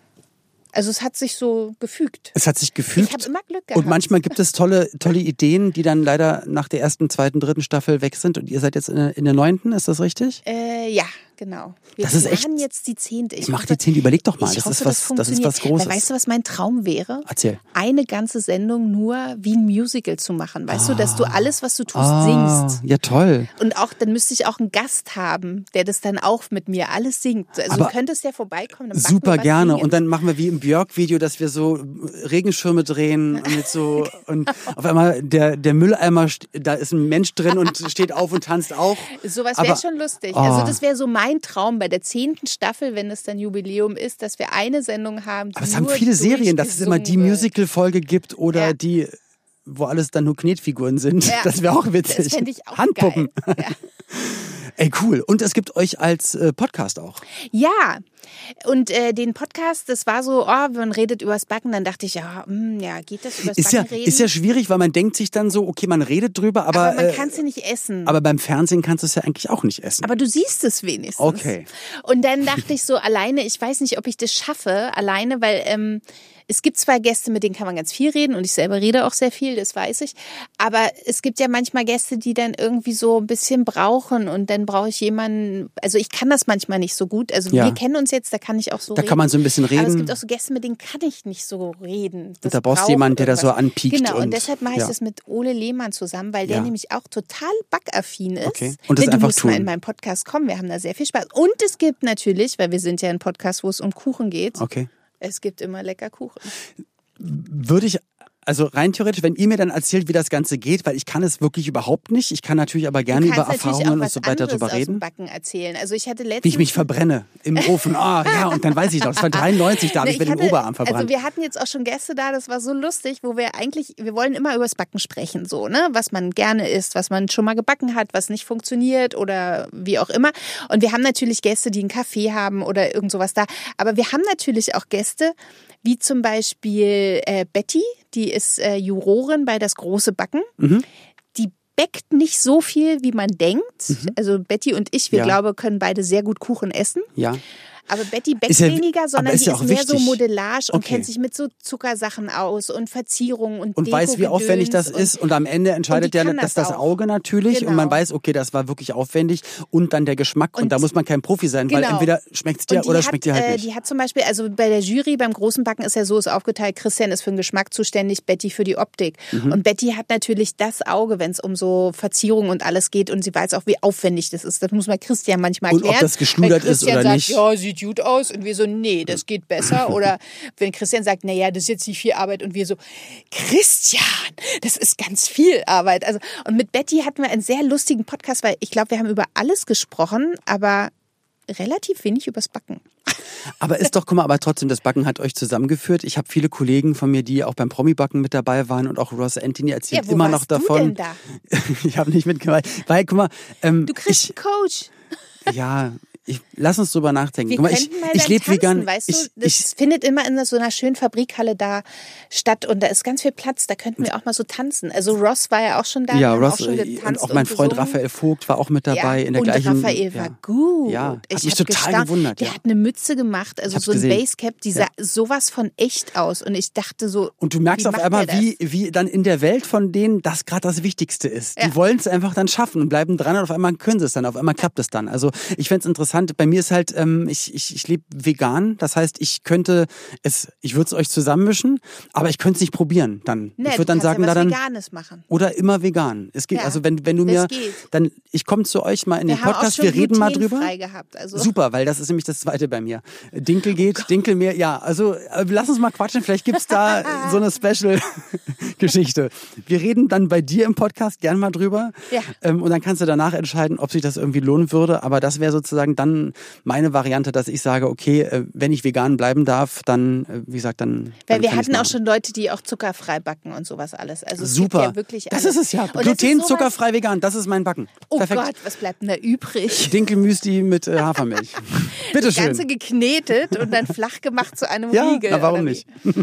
also es hat sich so gefügt. Es hat sich gefügt. Ich habe immer Glück gehabt. Und manchmal gibt es tolle, tolle Ideen, die dann leider nach der ersten, zweiten, dritten Staffel weg sind. Und ihr seid jetzt in der, in der neunten, ist das richtig? Äh, ja, genau. Wir das ist echt. jetzt die zehnte. Ich mach die zehnte. Überleg doch mal. Das, hoffe, ist was, das, das ist was Großes. Weil weißt du, was mein Traum wäre? Erzähl. Eine ganze Sendung nur wie ein Musical zu machen. Weißt ah. du, dass du ah. alles, was du tust, ah. singst. Ja, toll. Und auch, dann müsste ich auch einen Gast haben, der das dann auch mit mir alles singt. Also Aber du könntest ja vorbeikommen. super gerne. Singen. Und dann machen wir wie im Björk-Video, dass wir so Regenschirme drehen und mit so und auf einmal der, der Mülleimer, da ist ein Mensch drin und steht auf und tanzt auch. Sowas wäre schon lustig. Oh. Also das wäre so mein Traum bei der zehnten Staffel, wenn es dann Jubiläum ist, dass wir eine Sendung haben. Aber es haben viele Serien, dass es immer die Musical-Folge gibt oder ja. die wo alles dann nur Knetfiguren sind. Ja. Das wäre auch witzig. Das ich auch Handpuppen. Ja. Ey, cool. Und es gibt euch als äh, Podcast auch. Ja. Und äh, den Podcast, das war so, oh, man redet übers Backen, dann dachte ich, ja, mh, hm, ja, geht das übers ist Backen ja, reden? Ist ja schwierig, weil man denkt sich dann so, okay, man redet drüber, aber. Aber man äh, kann es ja nicht essen. Aber beim Fernsehen kannst du es ja eigentlich auch nicht essen. Aber du siehst es wenigstens. Okay. Und dann dachte ich so, alleine, ich weiß nicht, ob ich das schaffe, alleine, weil ähm, es gibt zwei Gäste, mit denen kann man ganz viel reden und ich selber rede auch sehr viel, das weiß ich. Aber es gibt ja manchmal Gäste, die dann irgendwie so ein bisschen brauchen und dann brauche ich jemanden, also ich kann das manchmal nicht so gut. Also ja. wir kennen uns jetzt, da kann ich auch so da reden. Kann man so ein bisschen reden. Aber es gibt auch so Gäste, mit denen kann ich nicht so reden. Das und da brauchst du jemanden, der da so anpiekt. Genau, und, und deshalb mache ich ja. das mit Ole Lehmann zusammen, weil der ja. nämlich auch total backaffin ist. Okay. Und das du einfach tun. mal in meinen Podcast kommen, wir haben da sehr viel Spaß. Und es gibt natürlich, weil wir sind ja ein Podcast, wo es um Kuchen geht. Okay. Es gibt immer lecker Kuchen würde ich also rein theoretisch, wenn ihr mir dann erzählt, wie das Ganze geht, weil ich kann es wirklich überhaupt nicht. Ich kann natürlich aber gerne über Erfahrungen und so weiter darüber reden. Backen erzählen. Also ich hatte letztens wie ich mich verbrenne im Ofen. Ah, ja, und dann weiß ich noch, es war 93, da habe ich mir den Oberarm verbrannt. Also wir hatten jetzt auch schon Gäste da, das war so lustig, wo wir eigentlich, wir wollen immer über das Backen sprechen, so, ne? Was man gerne isst, was man schon mal gebacken hat, was nicht funktioniert oder wie auch immer. Und wir haben natürlich Gäste, die einen Kaffee haben oder irgend sowas da. Aber wir haben natürlich auch Gäste, wie zum Beispiel äh, Betty, die ist äh, Jurorin bei Das große Backen. Mhm. Die bäckt nicht so viel, wie man denkt. Mhm. Also Betty und ich, wir ja. glaube, können beide sehr gut Kuchen essen. Ja. Aber Betty bäckt ja, weniger, sondern ist die ja ist mehr wichtig. so Modellage und okay. kennt sich mit so Zuckersachen aus und Verzierungen und Und weiß, wie aufwendig das und, ist. Und am Ende entscheidet ja das, das Auge natürlich. Genau. Und man genau. weiß, okay, das war wirklich aufwendig. Und dann der Geschmack. Und, und da muss man kein Profi sein, genau. weil entweder schmeckt es dir oder hat, schmeckt dir halt äh, nicht. Die hat zum Beispiel, also bei der Jury beim großen Backen ist ja so ist aufgeteilt, Christian ist für den Geschmack zuständig, Betty für die Optik. Mhm. Und Betty hat natürlich das Auge, wenn es um so Verzierungen und alles geht. Und sie weiß auch, wie aufwendig das ist. Das muss man Christian manchmal erklären. Und ob das geschludert ist oder sagt, nicht. Ja, sieht gut aus. Und wir so, nee, das geht besser. Oder wenn Christian sagt, naja, das ist jetzt nicht viel Arbeit und wir so, Christian, das ist ganz viel Arbeit. Also, und mit Betty hatten wir einen sehr lustigen Podcast, weil ich glaube, wir haben über alles gesprochen, aber relativ wenig übers Backen. Aber ist doch, guck mal, aber trotzdem, das Backen hat euch zusammengeführt. Ich habe viele Kollegen von mir, die auch beim Promi-Backen mit dabei waren und auch Ross Anthony erzählt ja, immer noch davon. Da? ich habe nicht mitgemacht. Weil, guck mal, ähm, du kriegst ich, einen Coach. Ja, ich, lass uns drüber nachdenken. Wir Guck mal, ich ich lebe vegan. Weißt du, ich, das ich, findet immer in so einer schönen Fabrikhalle da statt und da ist ganz viel Platz. Da könnten wir auch mal so tanzen. Also Ross war ja auch schon da. ja, Ross auch schon getanzt und auch mein Freund gesungen. Raphael Vogt war auch mit dabei ja, in der und gleichen. Raphael ja. war gut. Ja, hat ich mich hab total gestaunt. gewundert, Der ja. hat eine Mütze gemacht, also so ein gesehen. Basecap, die sah sowas von echt aus. Und ich dachte so. Und du merkst auf einmal, wie, wie dann in der Welt von denen das gerade das Wichtigste ist. Die wollen es einfach dann schaffen und bleiben dran und auf einmal können sie es dann, auf einmal klappt es dann. Also ich fänd's interessant, bei mir ist halt, ähm, ich, ich, ich lebe vegan, das heißt, ich könnte es, ich würde es euch zusammenmischen, aber ich könnte es nicht probieren dann. Nee, ich würde dann sagen, ja da dann. Veganes machen. Oder immer vegan. Es geht, Ja, also wenn, wenn du mir, geht. dann, ich komme zu euch mal in Wir den Podcast, wir reden mal drüber. gehabt. Also. Super, weil das ist nämlich das zweite bei mir. Dinkel geht, Dinkel mehr, ja, also äh, lass uns mal quatschen, vielleicht gibt's da so eine Special-Geschichte. Wir reden dann bei dir im Podcast gern mal drüber Ja. ähm, und dann kannst du danach entscheiden, ob sich das irgendwie lohnen würde, aber das wäre sozusagen dann meine Variante, dass ich sage, okay, äh, wenn ich vegan bleiben darf, dann, äh, wie gesagt, dann Weil dann wir hatten auch schon Leute, die auch zuckerfrei backen und sowas alles. Also Super. ja wirklich das alles. ist es ja. Und das Gluten, ist zuckerfrei, vegan, das ist mein Backen. Oh Perfekt. Gott, was bleibt denn da übrig? Dinkelmüsli mit äh, Hafermilch. Bitte Das schön. Ganze geknetet und dann flach gemacht zu einem Ja, Riegel. na, warum nicht?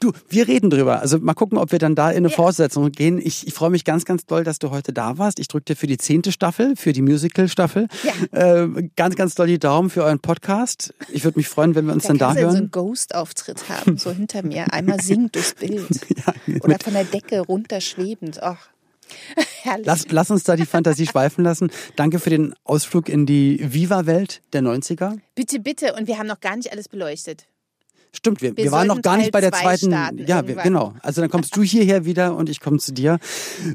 Du, wir reden drüber. Also mal gucken, ob wir dann da in eine Fortsetzung gehen. Ich, ich freue mich ganz, ganz doll, dass du heute da warst. Ich drücke dir für die zehnte Staffel, für die Musical-Staffel. Ja. Äh, ganz, ganz doll die Daumen für euren Podcast. Ich würde mich freuen, wenn wir uns Da dann da du so einen hören. Ghost-Auftritt haben, so hinter mir. Einmal singt durchs Bild. Ja, Oder von der Decke runterschwebend. Ach, herrlich. Lass, lass uns da die Fantasie schweifen lassen. Danke für den Ausflug in die Viva-Welt der 90er. Bitte, bitte. Und wir haben noch gar nicht alles beleuchtet. Stimmt, wir, wir, Wir waren noch gar nicht bei Teil der zwei zweiten. ja, wir, genau. Also dann kommst du hierher wieder und ich komme zu dir.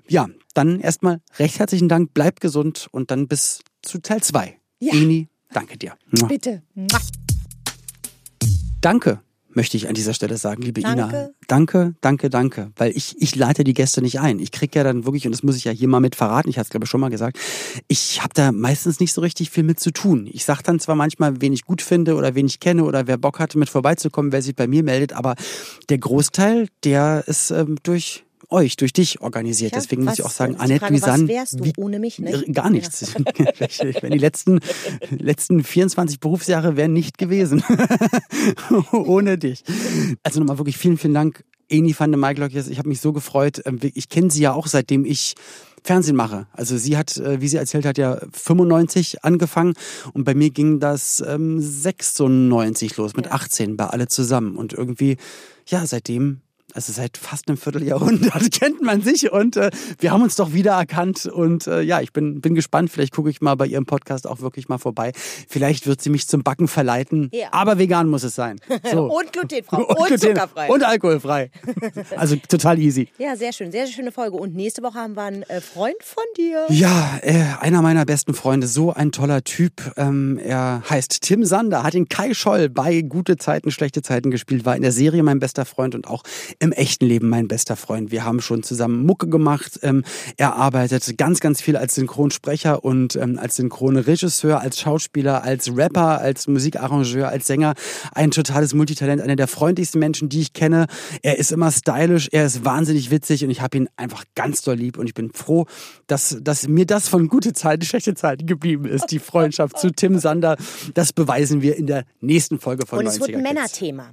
Ja, dann erstmal recht herzlichen Dank, bleib gesund und dann bis zu Teil 2. Ja. Eni, danke dir. Bitte. Danke, möchte ich an dieser Stelle sagen, liebe Ina. Danke. Danke, danke, danke. Weil ich, ich leite die Gäste nicht ein. Ich krieg ja dann wirklich, und das muss ich ja hier mal mit verraten, ich hatte es glaube ich schon mal gesagt, ich habe da meistens nicht so richtig viel mit zu tun. Ich sag dann zwar manchmal, wen ich gut finde oder wen ich kenne oder wer Bock hatte, mit vorbeizukommen, wer sich bei mir meldet, aber der Großteil, der ist ähm, durch euch, durch dich organisiert. Tja, Deswegen muss was- ich auch sagen, die Annette Frage, was Luisanne. wärst du ohne mich, ne? Gar nichts. Ich meine, die letzten, letzten 24 Berufsjahre wären nicht gewesen. ohne dich. Also nochmal wirklich vielen, vielen Dank. Eni van der Maiglöckjes, ich habe mich so gefreut. Ähm, Ich kenne sie ja auch, seitdem ich Fernsehen mache. Also sie hat, äh, wie sie erzählt hat, ja 95 angefangen und bei mir ging das ähm, 96 los, mit 18 bei alle zusammen. Und irgendwie, ja, seitdem also seit fast einem Vierteljahrhundert kennt man sich und äh, wir haben uns doch wieder erkannt und äh, ja, ich bin, bin gespannt. Vielleicht gucke ich mal bei ihrem Podcast auch wirklich mal vorbei. Vielleicht wird sie mich zum Backen verleiten, Ja. aber vegan muss es sein. So. Und glutenfrei. Und, Gluten- zuckerfrei. Und alkoholfrei. Also total easy. ja, sehr schön. Sehr, sehr schöne Folge. Und nächste Woche haben wir einen äh, Freund von dir. Ja, äh, einer meiner besten Freunde, so ein toller Typ. Ähm, er heißt Tim Sander, hat den Kai Scholl bei Gute Zeiten, Schlechte Zeiten gespielt, war in der Serie mein bester Freund und auch im echten Leben mein bester Freund. Wir haben schon zusammen Mucke gemacht. Ähm, er arbeitet ganz, ganz viel als Synchronsprecher und ähm, als Synchronregisseur, als Schauspieler, als Rapper, als Musikarrangeur, als Sänger. Ein totales Multitalent, einer der freundlichsten Menschen, die ich kenne. Er ist immer stylisch, er ist wahnsinnig witzig und ich habe ihn einfach ganz doll lieb und ich bin froh, dass, dass mir das von gute Zeiten, schlechte Zeiten geblieben ist. Die Freundschaft zu Tim Sander, das beweisen wir in der nächsten Folge von Und es 90er wird ein. Männerthema.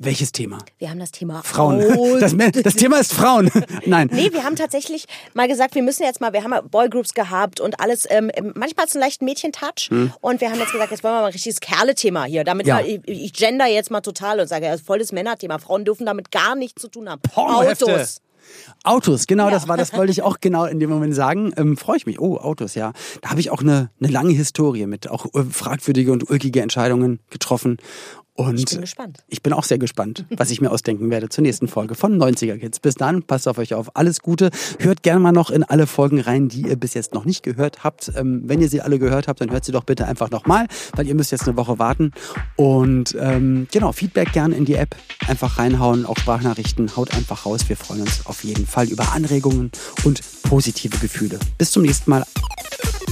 Welches Thema? Wir haben das Thema Frauen. Das, das Thema ist Frauen. Nein. Nee, wir haben tatsächlich mal gesagt, wir müssen jetzt mal, wir haben ja Boygroups gehabt und alles, ähm, manchmal hat es einen leichten Mädchentouch und wir haben jetzt gesagt, jetzt wollen wir mal ein richtiges Kerle-Thema hier. Damit Hm. Ja. ich, ich gender jetzt mal total und sage, ja, das ist voll das Männerthema. Frauen dürfen damit gar nichts zu tun haben. Pornohefte. Autos. Autos, genau, das war, das wollte ich auch genau in dem Moment sagen. Ähm, Freue ich mich. Oh, Autos, ja. Da habe ich auch eine, eine lange Historie mit auch äh, fragwürdige und ulkige Entscheidungen getroffen. Und Ich bin gespannt. Ich bin auch sehr gespannt, was ich mir ausdenken werde zur nächsten Folge von 90er Kids. Bis dann, passt auf euch auf. Alles Gute. Hört gerne mal noch in alle Folgen rein, die ihr bis jetzt noch nicht gehört habt. Ähm, wenn ihr sie alle gehört habt, dann hört sie doch bitte einfach nochmal, weil ihr müsst jetzt eine Woche warten. Und ähm, genau, Feedback gerne in die App. Einfach reinhauen, auch Sprachnachrichten. Haut einfach raus. Wir freuen uns auf jeden Fall über Anregungen und positive Gefühle. Bis zum nächsten Mal.